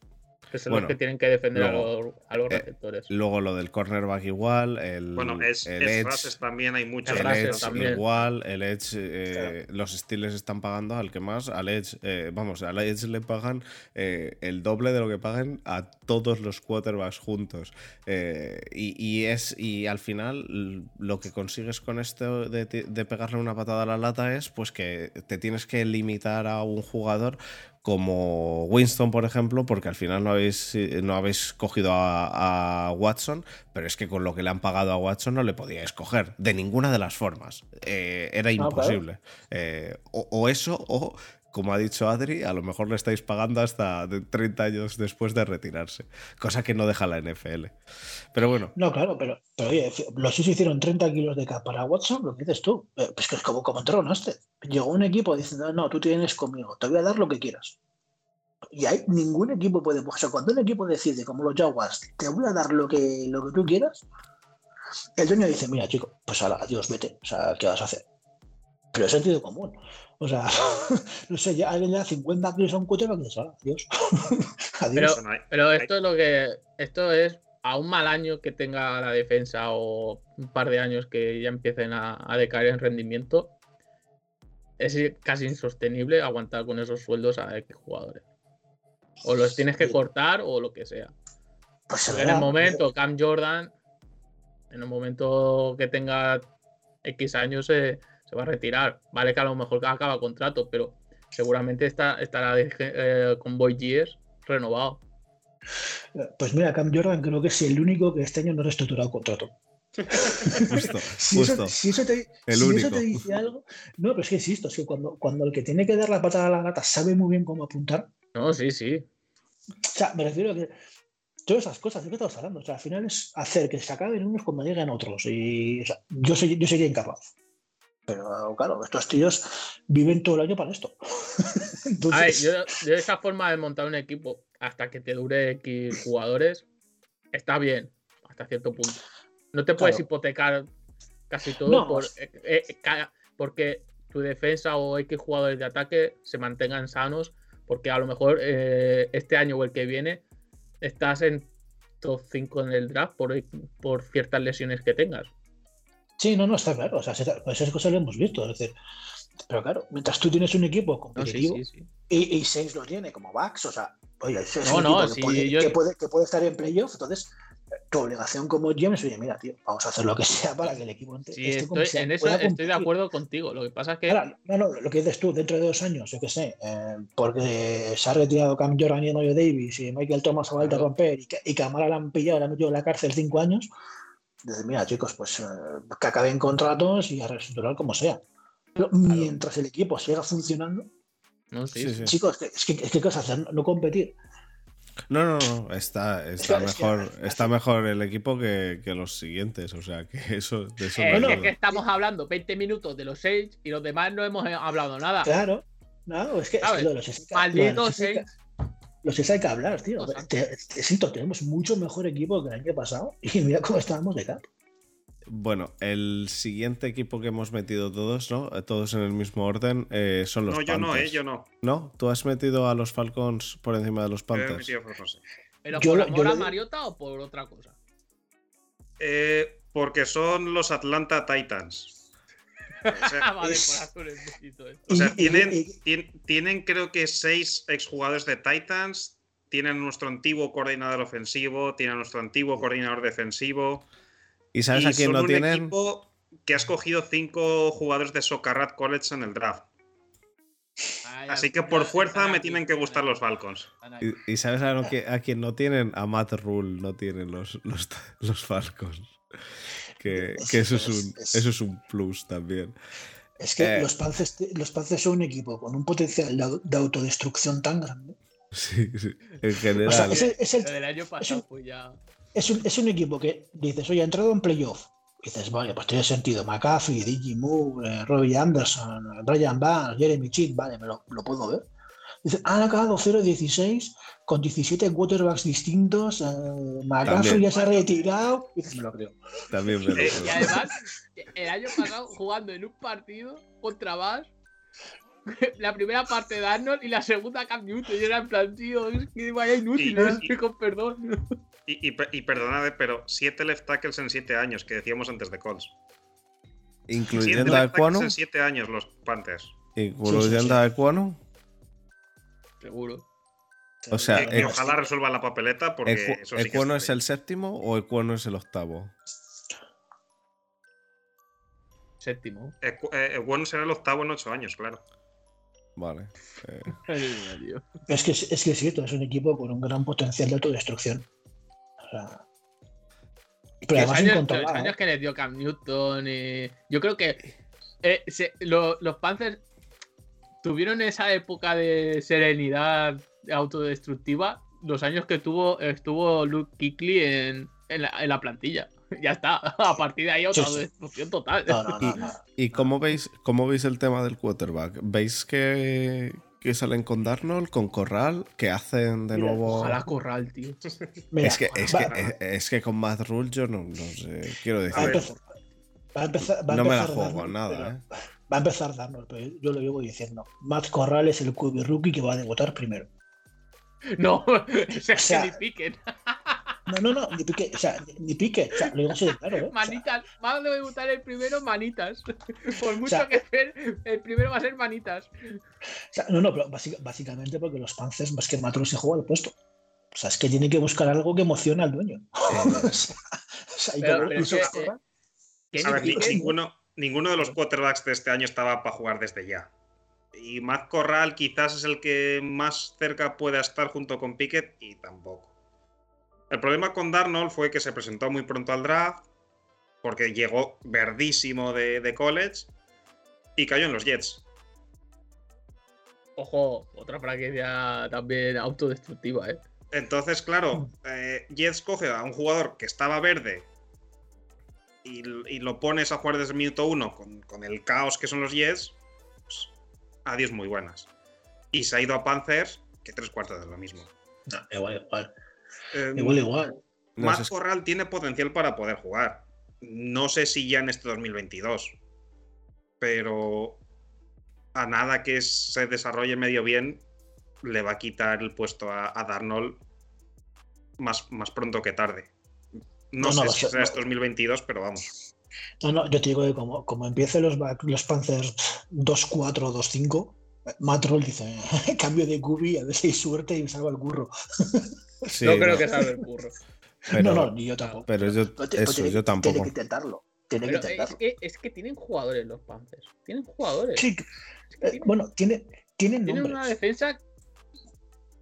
Que son Bueno, los que tienen que defender a los, a los eh, receptores. Luego lo del cornerback igual, el, Bueno, es, el es edge, frases también hay muchas. El edge también. igual, el edge, eh, los Steelers están pagando al que más, al edge, eh, vamos, al edge le pagan eh, el doble de lo que pagan a todos los quarterbacks juntos. Eh, y, y es y al final lo que consigues con esto de, de pegarle una patada a la lata es pues que te tienes que limitar a un jugador como Winston, por ejemplo, porque al final no habéis, eh, no habéis cogido a, a Watson, pero es que con lo que le han pagado a Watson no le podíais coger, de ninguna de las formas. Eh, era claro. imposible. Eh, o, o eso, o como ha dicho Adri, a lo mejor le estáis pagando hasta de 30 años después de retirarse, cosa que no deja la NFL. Pero bueno, No, claro, pero, pero oye, los Chiefs hicieron 30 kilos de cap para Watson, lo que dices tú. Eh, Pues que es como, como entró Nasted. Llegó un equipo diciendo, no, tú tienes conmigo, te voy a dar lo que quieras. Y hay ningún equipo puede. O sea, cuando un equipo decide, como los Jaguars, te voy a dar lo que, lo que tú quieras, el dueño dice, mira, chico, pues ahora, adiós, vete. O sea, ¿qué vas a hacer? Pero es sentido común. O sea, *laughs* no sé, ya alguien le da 50 kilos a un coche para que se adiós. Pero, adiós. Pero esto es lo que. Esto es a un mal año que tenga la defensa o un par de años que ya empiecen a, a decaer en rendimiento. Es casi insostenible aguantar con esos sueldos a X jugadores. O los tienes que cortar o lo que sea. Pues en el momento, Cam Jordan, en el momento que tenga X años, se, se va a retirar. Vale que a lo mejor acaba contrato, pero seguramente está, estará de- eh, con Boy Years renovado. Pues mira, Cam Jordan creo que es el único que este año no ha reestructurado contrato. *laughs* Justo, *laughs* Si eso, justo. si eso te, El si eso único. te dice algo. No, pero es que insisto, es que cuando, cuando el que tiene que dar la patada a la gata sabe muy bien cómo apuntar. No, sí, sí. O sea, me refiero a que todas esas cosas, ¿de qué estamos hablando? O sea, al final es hacer que se acaben unos cuando lleguen otros. Y o sea, yo, soy, yo sería incapaz. Pero claro, estos tíos viven todo el año para esto. *laughs* A ver, Entonces, yo, yo esa forma de montar un equipo hasta que te dure X jugadores está bien, hasta cierto punto. No te puedes Claro. hipotecar casi todo No. por, eh, eh, porque tu defensa o X jugadores de ataque se mantengan sanos, porque a lo mejor eh, este año o el que viene estás en top 5 en el draft por, por ciertas lesiones que tengas. Sí, no, no, está claro. O sea, se- esas cosas lo hemos visto. Es decir, pero claro, mientras tú tienes un equipo No, sí, competitivo sí, sí. y, y Saints lo tiene como backs, o sea, oye, es No, un no, equipo que, puede, yo- que, puede, que puede estar en playoff, entonces tu obligación como GM es, oye, mira, tío, vamos a hacer lo que sea para que el equipo esté como estoy, sea, en eso estoy de acuerdo contigo. Lo que pasa es que Ahora, no, no, lo que dices tú, dentro de dos años, yo qué sé, eh, porque se ha retirado Cam Jordan y Mario Davis y Michael Thomas a Claro. romper y, que- y Camara la han pillado, la han metido en la cárcel cinco años, dices, mira, chicos, pues eh, que acaben contratos y a reestructurar como sea. Pero mientras el equipo siga funcionando, no, sí, Sí, sí. sí. chicos, que- es que, es que ¿qué vas a hacer? No, no competir. No, no, no, está, está que- es que- mejor, está mejor el equipo que, que los siguientes, o sea, que eso, de eso Eh, no es que estamos hablando 20 minutos de los Saints y los demás no hemos eh, hablado nada. Claro. No, es que, es lo de los los Saints hay que- hablar, tío. Te- te siento, tenemos mucho mejor equipo que el año pasado *laughs* y mira cómo estábamos de cap. Bueno, el siguiente equipo que hemos metido todos, ¿no? Eh, Todos en el mismo orden, eh, son los No, yo no, Panthers. eh, yo no. ¿No? ¿Tú has metido a los Falcons por encima de los Yo he Panthers? metido por José. ¿Pero Yo por lo- amor yo a Mariota o por otra cosa? Eh, porque son los Atlanta Titans. *laughs* O sea, Ah, vale, es-. O sea, tienen, creo que seis exjugadores de Titans, tienen nuestro antiguo coordinador ofensivo, tienen nuestro antiguo coordinador defensivo. ¿Y sabes y a quién son no un tienen? equipo que ha escogido cinco jugadores de Socarrat College en el draft. Ay, Así que por fuerza me tienen que gustar los Falcons. ¿Y, y sabes a, lo *laughs* que- a quién no tienen? A Matt Rule no tienen los, los, los Falcons. Que, *laughs* que eso, es un, Es- eso es un plus también. Es que Eh. los, Panthers, los Panthers son un equipo con un potencial de, au- de autodestrucción tan grande. Sí, sí. En O general. sea, es, el- es el- Lo del año pasado pues ya. es un, es un equipo que dices, oye, ha entrado en playoff. Dices, vale, pues tiene sentido. McAfee, Digi Moore, eh, Robbie Anderson, Brian Barnes, Jeremy Chin, vale, me lo, lo puedo ver. Dice, han acabado 0-16 con 17 quarterbacks distintos. eh, ya se ha retirado. Dices, me lo creo. También me lo Eh, creo. Y además, el año pasado jugando en un partido contra Bass, *laughs* la primera parte de Arnold y la segunda Cam Newton. Y era en plan, tío, es que vaya inútil, Y- ¿eh? con perdón. Y, y, pe- y perdonad, pero siete left tackles en siete años, que decíamos antes de Colts. Siete Incluyendo a left tackles Equano. en siete años los Panthers. Incluyendo sí. a Equano. Seguro. O sea, Que, que eh, ojalá resuelvan la papeleta porque Equ- eso sí que ¿Equano está es el séptimo o Equano es el octavo? Séptimo. Equ- eh, bueno será el octavo en ocho años, claro. Vale. eh, *laughs* Es que, es que es cierto, es un equipo con un gran potencial de autodestrucción. O sea, pero Los además años, los años que les dio Cam Newton y yo creo que eh, se- lo- los Panthers tuvieron esa época de serenidad autodestructiva los años que tuvo estuvo Luke Kuechly en, en, la, en la plantilla *laughs* ya está a partir de ahí sí. autodestrucción total No, no, no, no. ¿Y cómo veis, cómo veis el tema del quarterback? ¿Veis que, que salen con Darnold, con Corral, que hacen de Mira, nuevo. Ojalá corral, tío. Mira, es, que, es, va- que, es, es que con Matt Rule yo no, no sé. Quiero va, a decir, empezar, va a empezar- va a no me la juego Darnold, con nada, pero- ¿eh? Va a empezar Darnold, pero yo lo llevo diciendo. Matt Corral es el QB rookie que va a debutar primero. No, *laughs* o sea, O sea, que ni piquen. No, no, no, ni pique, o sea, ni pique, o sea, lo digo así de claro, ¿eh? O sea, Manitas. Va a debutar el primero, manitas. *laughs* Por mucho sea- que ser, el primero va a ser manitas. o sea, no, no, pero básica- básicamente porque los Panthers, más que Matt Rule se juega el puesto. O sea, es que tiene que buscar algo que emocione al dueño. *laughs* o sea, o sea, y Pero- con- pero que, Que ni ver, piquen. ninguno, ninguno de los quarterbacks de este año estaba para jugar desde ya. Y Matt Corral quizás es el que más cerca pueda estar junto con Pickett y tampoco. El problema con Darnold fue que se presentó muy pronto al draft, porque llegó verdísimo de, de college y cayó en los Jets. Ojo, otra franquicia también autodestructiva, ¿eh? Entonces, claro, eh, Jets coge a un jugador que estaba verde y, y lo pones a jugar desde el minuto uno con, con el caos que son los Jets. pues, adiós, muy buenas. Y se ha ido a Panthers, que tres cuartos de lo mismo. No, igual, igual. Eh, Igual, igual. No Matt sé, Corral tiene potencial para poder jugar. No sé si ya en este 2022. Pero a nada que se desarrolle medio bien, le va a quitar el puesto a, a Darnold más, más pronto que tarde. No, No, sé si ser- será no. este 2022, pero vamos. No, no, yo te digo que como, como empiecen los, los Panthers 2-4, 2-5, Matt Rule dice, *laughs* cambio de cubi, a ver si hay suerte y me salva el curro. *laughs* sí, no creo no, que salga el curro. *laughs* pero, no, no, ni yo tampoco. pero yo, Pero eso, tiene- yo tampoco. Tiene que intentarlo. Tiene que es intentarlo. que, es que tienen jugadores los Panthers. Tienen jugadores. Sí, Es que eh, tienen, bueno, tiene, tienen tienen una nombres. defensa.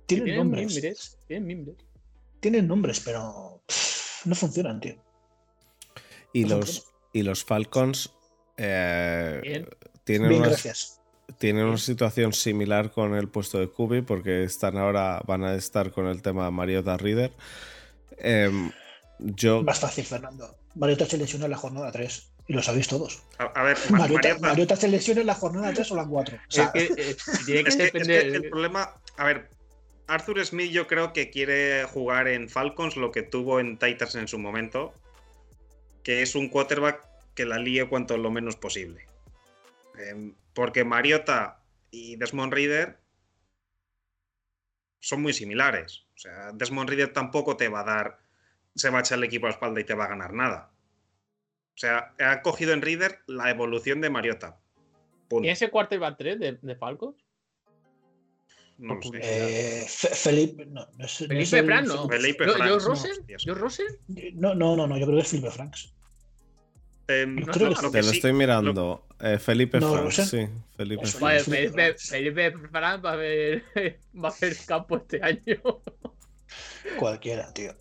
Tienen Tienen nombres. mimbres. Tienen mimbres. Tienen nombres, pero pff, no funcionan, tío. Y No los, y los Falcons eh, Bien. tienen, Bien, una, gracias. tienen una situación similar con el puesto de Kubi porque están ahora van a estar con el tema Mariota Reader. Em, yo Más fácil, Fernando. Mariota se lesiona en la jornada 3. Y lo sabéis todos. A, a ver, Ma- Mariota, Mariota- Mariota se lesiona en la jornada 3 o la 4. O sea, *laughs* es que, eh, tiene que es que- es que depender. el problema. A ver, Arthur Smith yo creo que quiere jugar en Falcons lo que tuvo en Titans en su momento, que es un quarterback que la líe cuanto lo menos posible. Em, porque Mariota y Desmond Reader son muy similares. O sea, Desmond Reader tampoco te va a dar, se va a echar el equipo a la espalda y te va a ganar nada. O sea, ha cogido en Reader la evolución de Mariota. ¿Tiene ese quarterback 3 de, de Falcons? No lo sé. eh, Fe- Felipe. No, no es, no es Felipe el- Fran, no. Felipe ¿Yo, Franks, yo no, Rosen? hostias. ¿Yo Rosen? No, no, no, no, yo creo que es Felipe Franks. Em, no, creo no, que lo te que lo sí- estoy mirando. Eh, Felipe No, Franks, Rosen. sí. Felipe Eso, Vale, Franks. Felipe Felipe, Felipe Fran va a ver, *laughs* va a hacer campo este año. *laughs* Cualquiera, tío.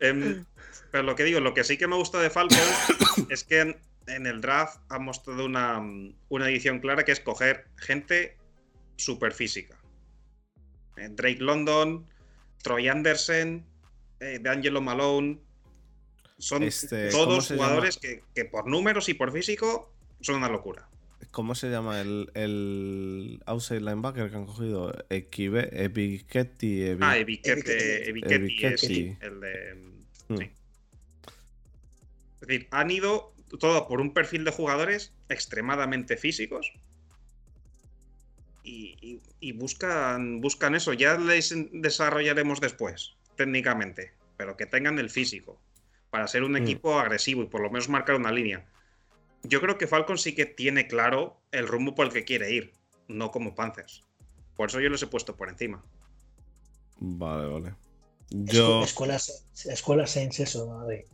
Em, pero lo que digo, lo que sí que me gusta de Falcons *coughs* es que en, en el draft ha mostrado una, una edición clara que es coger gente super física. Eh, Drake London, Troy Anderson, eh, D'Angelo Malone. Son Este, ¿cómo todos jugadores que, que por números y por físico son una locura. ¿Cómo se llama el, el outside linebacker que han cogido? Ebiquetti. Ebi- Ah. Ebiquete es Ebiquete. el de. Hmm. sí. Es decir, han ido todo por un perfil de jugadores extremadamente físicos. Y, y- y buscan, buscan eso. Ya les desarrollaremos después, técnicamente. Pero que tengan el físico. Para ser un Hmm. equipo agresivo y por lo menos marcar una línea. Yo creo que Falcon sí que tiene claro el rumbo por el que quiere ir. No como Panthers. Por eso yo los he puesto por encima. Vale, vale. Escu- Yo. Escuela, escuela Saints, eso, madre.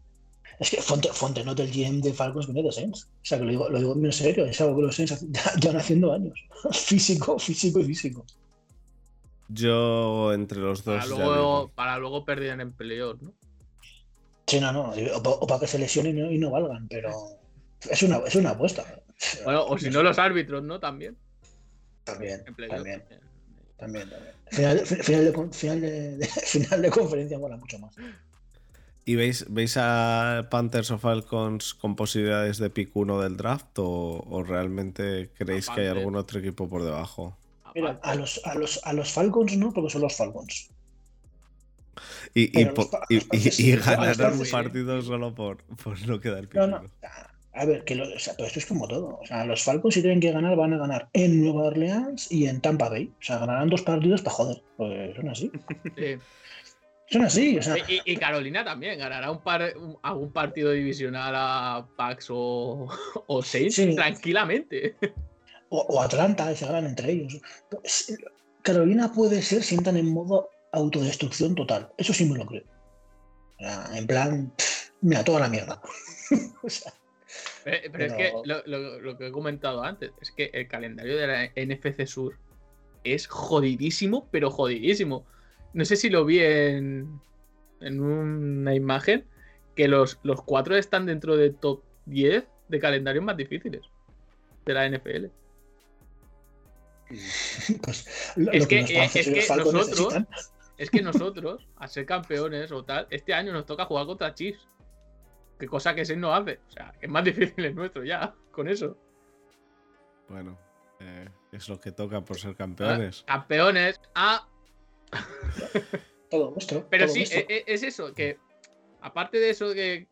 Es que Fonte, Fontenot, el GM de Falcons, viene de Saints. O sea, que lo digo, lo digo muy en serio. Es algo que los Saints llevan *laughs* haciendo años. *laughs* físico, físico y físico. Yo entre los dos. Para luego, para luego perder en playoff, ¿no? Sí, no, no. O, pa- o para que se lesionen y no, y no valgan, pero es una, es una apuesta. Bueno, o si no, los árbitros, ¿no? También. También, también, también. Final, fi- final, de, con- final, de, de- *laughs* final de conferencia mola mucho más. ¿Y veis, veis a Panthers o Falcons con posibilidades de pick 1 del draft o, o realmente creéis que hay algún otro equipo por debajo? A Mira, a los, a, los, a los Falcons no, porque son los Falcons. Y, y, los y- y- Panthers y sí, los ganar un sí. partido solo por, por no quedar No, primero. no. A ver, que lo- o sea, pero esto es como todo. O sea, los Falcons si tienen que ganar, van a ganar en Nueva Orleans y en Tampa Bay. O sea, ganarán dos partidos para joder. Pues son así. Sí. Son así. O sea, Y, y Carolina también ganará un par, un- algún partido divisional a Pax o, o Saints Sí. tranquilamente. o, o Atlanta, se ganan entre ellos. Es- Carolina puede ser si entran en modo autodestrucción total. Eso sí me lo creo. En plan, pff, mira, toda la mierda. *laughs* O sea, Pero, pero es que Pero- lo, lo- lo que he comentado antes es que el calendario de la NFC Sur es jodidísimo, pero jodidísimo. No sé si lo vi en, en una imagen que los, los cuatro están dentro de top 10 de calendarios más difíciles de la NFL. *laughs* pues, lo, Es lo que, eh, es que nosotros- necesitan. Es que *laughs* nosotros, al ser campeones o tal, este año nos toca jugar contra Chiefs. Que cosa que Saints no hace. O sea, que es más difícil el nuestro ya, con eso. Bueno, eh, es lo que toca por ser campeones. Campeones. Ah, *laughs* Todo nuestro. Pero todo sí, e- e- es eso, que aparte de eso de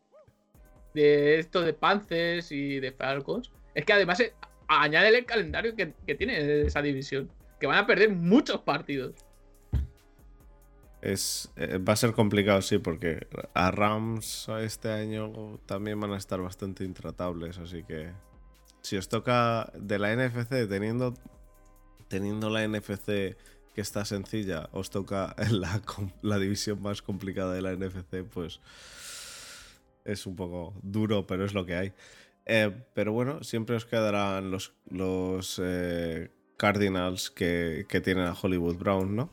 esto de Panthers y de Falcons, es que además eh, añade el calendario que, que tiene esa división, que van a perder muchos partidos. Es, eh, va a ser complicado, sí, porque a Rams este año también van a estar bastante intratables, así que si os toca de la NFC, teniendo, teniendo la NFC que está sencilla, os toca *laughs* la, la división más complicada de la NFC, pues es un poco duro, pero es lo que hay. Eh, pero bueno, siempre os quedarán los, los eh, Cardinals que, que tienen a Hollywood Brown, ¿no?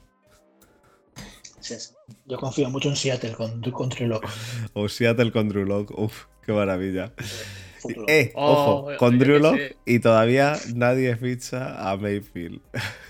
Sí, sí. Yo confío mucho en Seattle con, con Trello. *laughs* O Seattle con Drew Lock. Uf, qué maravilla. Futuro. Eh, Oh, ojo, yo con Drew Lock sé. y todavía nadie ficha a Mayfield. *laughs*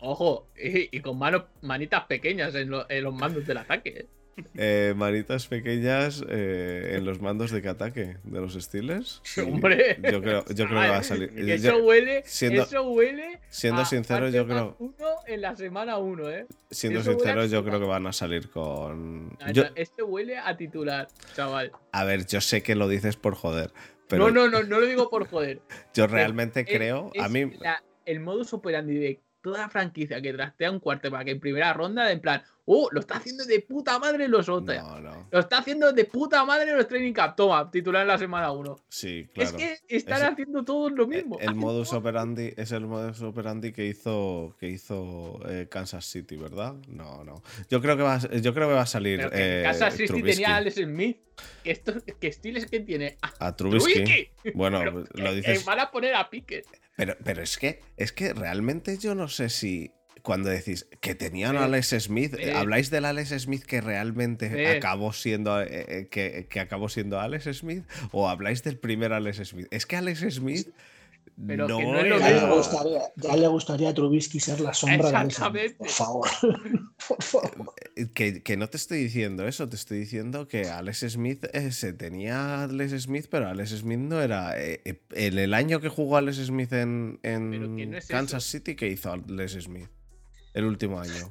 Ojo, y, y con manos, manitas pequeñas en, lo- en los mandos del ataque. ¿eh? Eh, manitas pequeñas eh, en los mandos de que ataque de los Steelers. Sí, *laughs* Hombre. Yo creo, yo creo que va a salir. *laughs* Que eso huele, siendo- eso huele. siendo a sincero, yo creo, Uno en la semana uno, ¿eh? siendo eso a sincero, yo creo que van a salir con. No, yo- no, este huele a titular, chaval. a ver, yo sé que lo dices por joder, pero No, no, no, no lo digo por joder. *laughs* yo realmente es- creo. a es mí, la- el modus operandi de toda franquicia que trastea un quarterback en primera ronda, en plan, oh, lo está haciendo de puta madre los otros. no, no. Lo está haciendo de puta madre los training camp. Toma, titular en la semana 1. Sí, claro. Es que están haciendo todos lo El, mismo. el modus operandi es el modus operandi que hizo que hizo eh, Kansas City, ¿verdad? No, no. Yo creo que va, a- yo creo que va a salir que eh, Kansas City Trubisky. tenía a Alex Smith. Que, esto, que que tiene a a Trubisky. Trubisky. Bueno, Pero lo que- dices. que van a poner a Pickett. Pero, pero es que es que realmente yo no sé si cuando decís que tenían a Sí, Alex Smith, sí. ¿habláis del Alex Smith que realmente Sí. acabó siendo eh, eh, que, que acabó siendo Alex Smith? ¿O habláis del primer Alex Smith? Es que Alex Smith Pero que no, no es lo Ya le, gustaría, ya le gustaría a Trubisky ser la sombra de Alex Smith, Exactamente. *laughs* Por favor. por favor. Que, que no te estoy diciendo eso, te estoy diciendo que Alex Smith eh, se tenía Alex Smith, pero Alex Smith no era. eh, eh, en el año que jugó Alex Smith en, en que no es Kansas City, ¿qué hizo Alex Smith? El último año.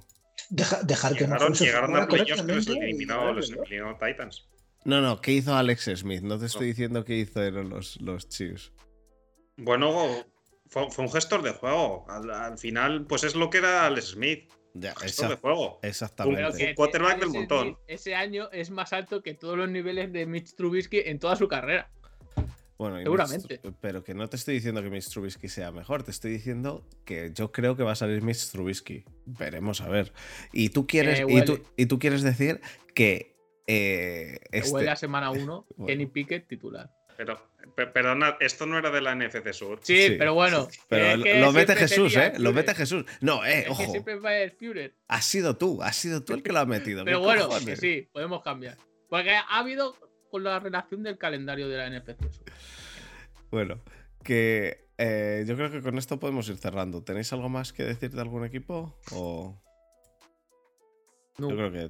Deja- dejar que Llegaron, se llegaron a playoffs que los eliminó, los ¿no? eliminó Titans. No, no, ¿qué hizo Alex Smith? No te estoy No. diciendo qué hicieron los, los Chiefs. Bueno, fue, fue un gestor de juego. Al, al final, pues es lo que era Alex Smith. Ya, Gestor de juego. exactamente. Un quarterback del montón. Smith Ese año es más alto que todos los niveles de Mitch Trubisky en toda su carrera. Bueno, y Seguramente. Mitch pero que no te estoy diciendo que Mitch Trubisky sea mejor, te estoy diciendo que yo creo que va a salir Mitch Trubisky. Veremos a ver. Y tú quieres, Eh, y, huele. tú, y tú quieres decir que eh, Que este- Huele a semana 1, *laughs* Bueno. Kenny Pickett titular. Pero, pe- perdona, esto no era de la NFC Sur. Sí, Sí. pero bueno. Pero es lo- que lo mete Jesús, ¿eh? Lo mete Jesús. No, eh, Es que ojo. siempre va el Führer. Has sido tú, has sido tú el que lo ha metido. Pero ¿qué bueno, que cojones? sí, podemos cambiar. Porque ha habido con la relación del calendario de la NFC. Sur. Bueno, que eh, yo creo que con esto podemos ir cerrando. ¿Tenéis algo más que decir de algún equipo? O... No. Yo creo que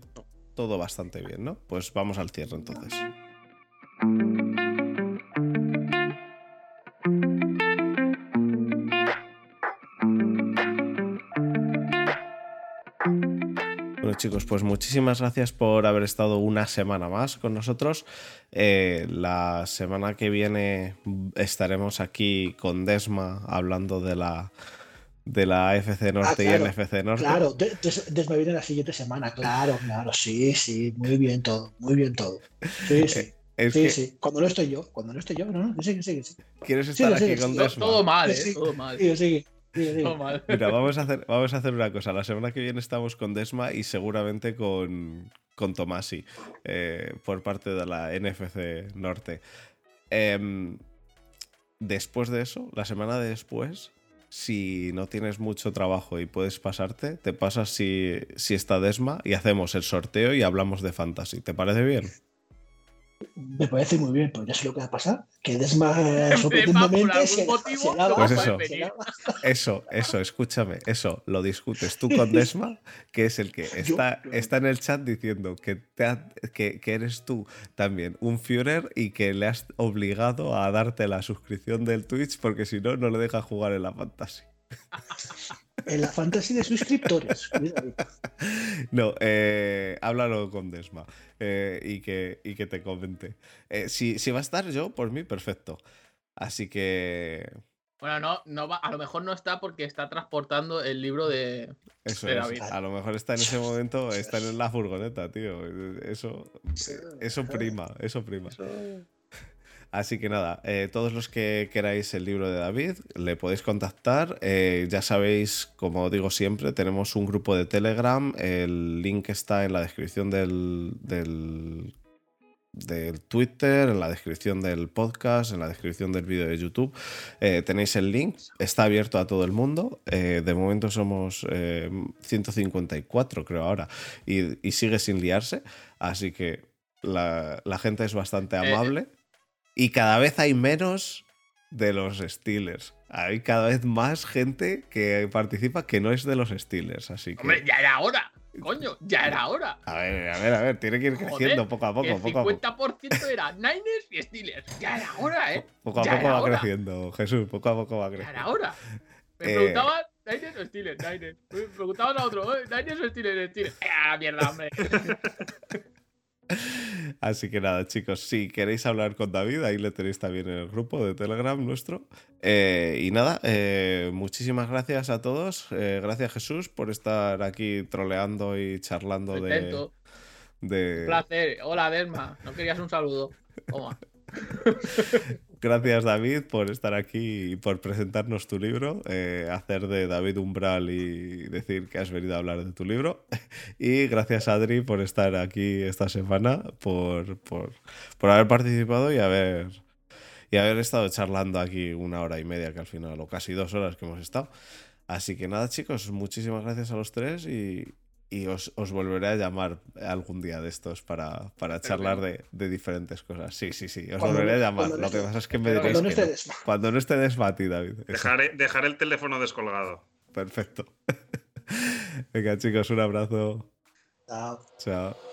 todo bastante bien, ¿no? Pues vamos al cierre entonces. Chicos, pues muchísimas gracias por haber estado una semana más con nosotros. Eh, la semana que viene estaremos aquí con Desma hablando de la de la AFC Norte Ah, claro, y el FC Norte. Claro, de- des- Desma viene la siguiente semana, claro, claro, sí, sí, muy bien todo, muy bien todo. Sí, sí, Es sí, que sí. Cuando no estoy yo, cuando no estoy yo, no, no, que sí, que sí, que sí. quieres estar sí, aquí sí, con Desma. todo mal, Sí, ¿eh? sí. Todo mal. Sigue, Mira, vamos a hacer, vamos a hacer una cosa. La semana que viene estamos con Desma y seguramente con, con Tomasi eh, por parte de la NFC Norte. Em, después de eso, la semana de después, si no tienes mucho trabajo y puedes pasarte, te pasas si, si está Desma y hacemos el sorteo y hablamos de fantasy. ¿Te parece bien? Me parece muy bien, pero ya sé lo que va a pasar. Que *laughs* por sorprendentemente algún se, motivo, se Pues eso. Eso, eso, escúchame, eso lo discutes tú con Desma, que es el que *laughs* está, Yo- está en el chat diciendo que, te ha- que, que eres tú también un Führer y que le has obligado a darte la suscripción del Twitch porque si no, no le deja jugar en la fantasy. *laughs* En la fantasy de suscriptores. *laughs* cuidado. No, eh, háblalo con Desma eh, y, que, y que te comente. Eh, si, si va a estar yo, por mí, perfecto. Así que Bueno, no, no va, a lo mejor no está porque está transportando el libro de. Eso de es. A lo mejor está en ese momento, está en la furgoneta, tío. Eso, eso prima, eso prima. Así que nada, eh, todos los que queráis el libro de David, le podéis contactar. Eh, ya sabéis, como digo siempre, tenemos un grupo de Telegram. El link está en la descripción del, del, del Twitter, en la descripción del podcast, en la descripción del vídeo de YouTube. Eh, tenéis el link, está abierto a todo el mundo. Eh, de momento somos eh, 154, creo ahora, y, y sigue sin liarse. Así que la, la gente es bastante amable. Y cada vez hay menos de los Steelers. Hay cada vez más gente que participa que no es de los Steelers. Así que. Hombre, ya era hora. Coño, ya era hora. A ver, a ver, a ver, tiene que ir Joder, creciendo poco a poco, el poco a poco. 50% era Niners y Steelers. Ya era hora, ¿eh? Poco a ya poco va hora. creciendo, Jesús, poco a poco va Ya creciendo. era hora. Me Eh. preguntaban Niners o Steelers, Niners. Me preguntaban a otro, "Eh, Niners o Steelers, Steelers. ¡Eh, a la mierda, hombre! *laughs* Así que nada, chicos, si queréis hablar con David, ahí le tenéis también en el grupo de Telegram nuestro. Eh, y nada, eh, muchísimas gracias a todos. Eh, gracias Jesús por estar aquí troleando y charlando de, de- Un placer. Hola, Desma. ¿No querías un saludo? Toma. *laughs* Gracias David por estar aquí y por presentarnos tu libro, eh, hacer de David Umbral y decir que has venido a hablar de tu libro. *laughs* Y gracias Adri por estar aquí esta semana, por, por, por haber participado y haber, y haber estado charlando aquí una hora y media, que al final, o casi dos horas que hemos estado. Así que nada chicos, muchísimas gracias a los tres y, y os, os volveré a llamar algún día de estos para, para charlar de, de diferentes cosas. Sí, sí, sí, os Cuando volveré a llamar. Lo que esté- pasa es que me diréis Cuando no que esté no. Cuando no esté Desmati, David. Eso, Dejar, dejar el teléfono descolgado. Perfecto. *laughs* Venga, chicos, un abrazo. Chao. Chao.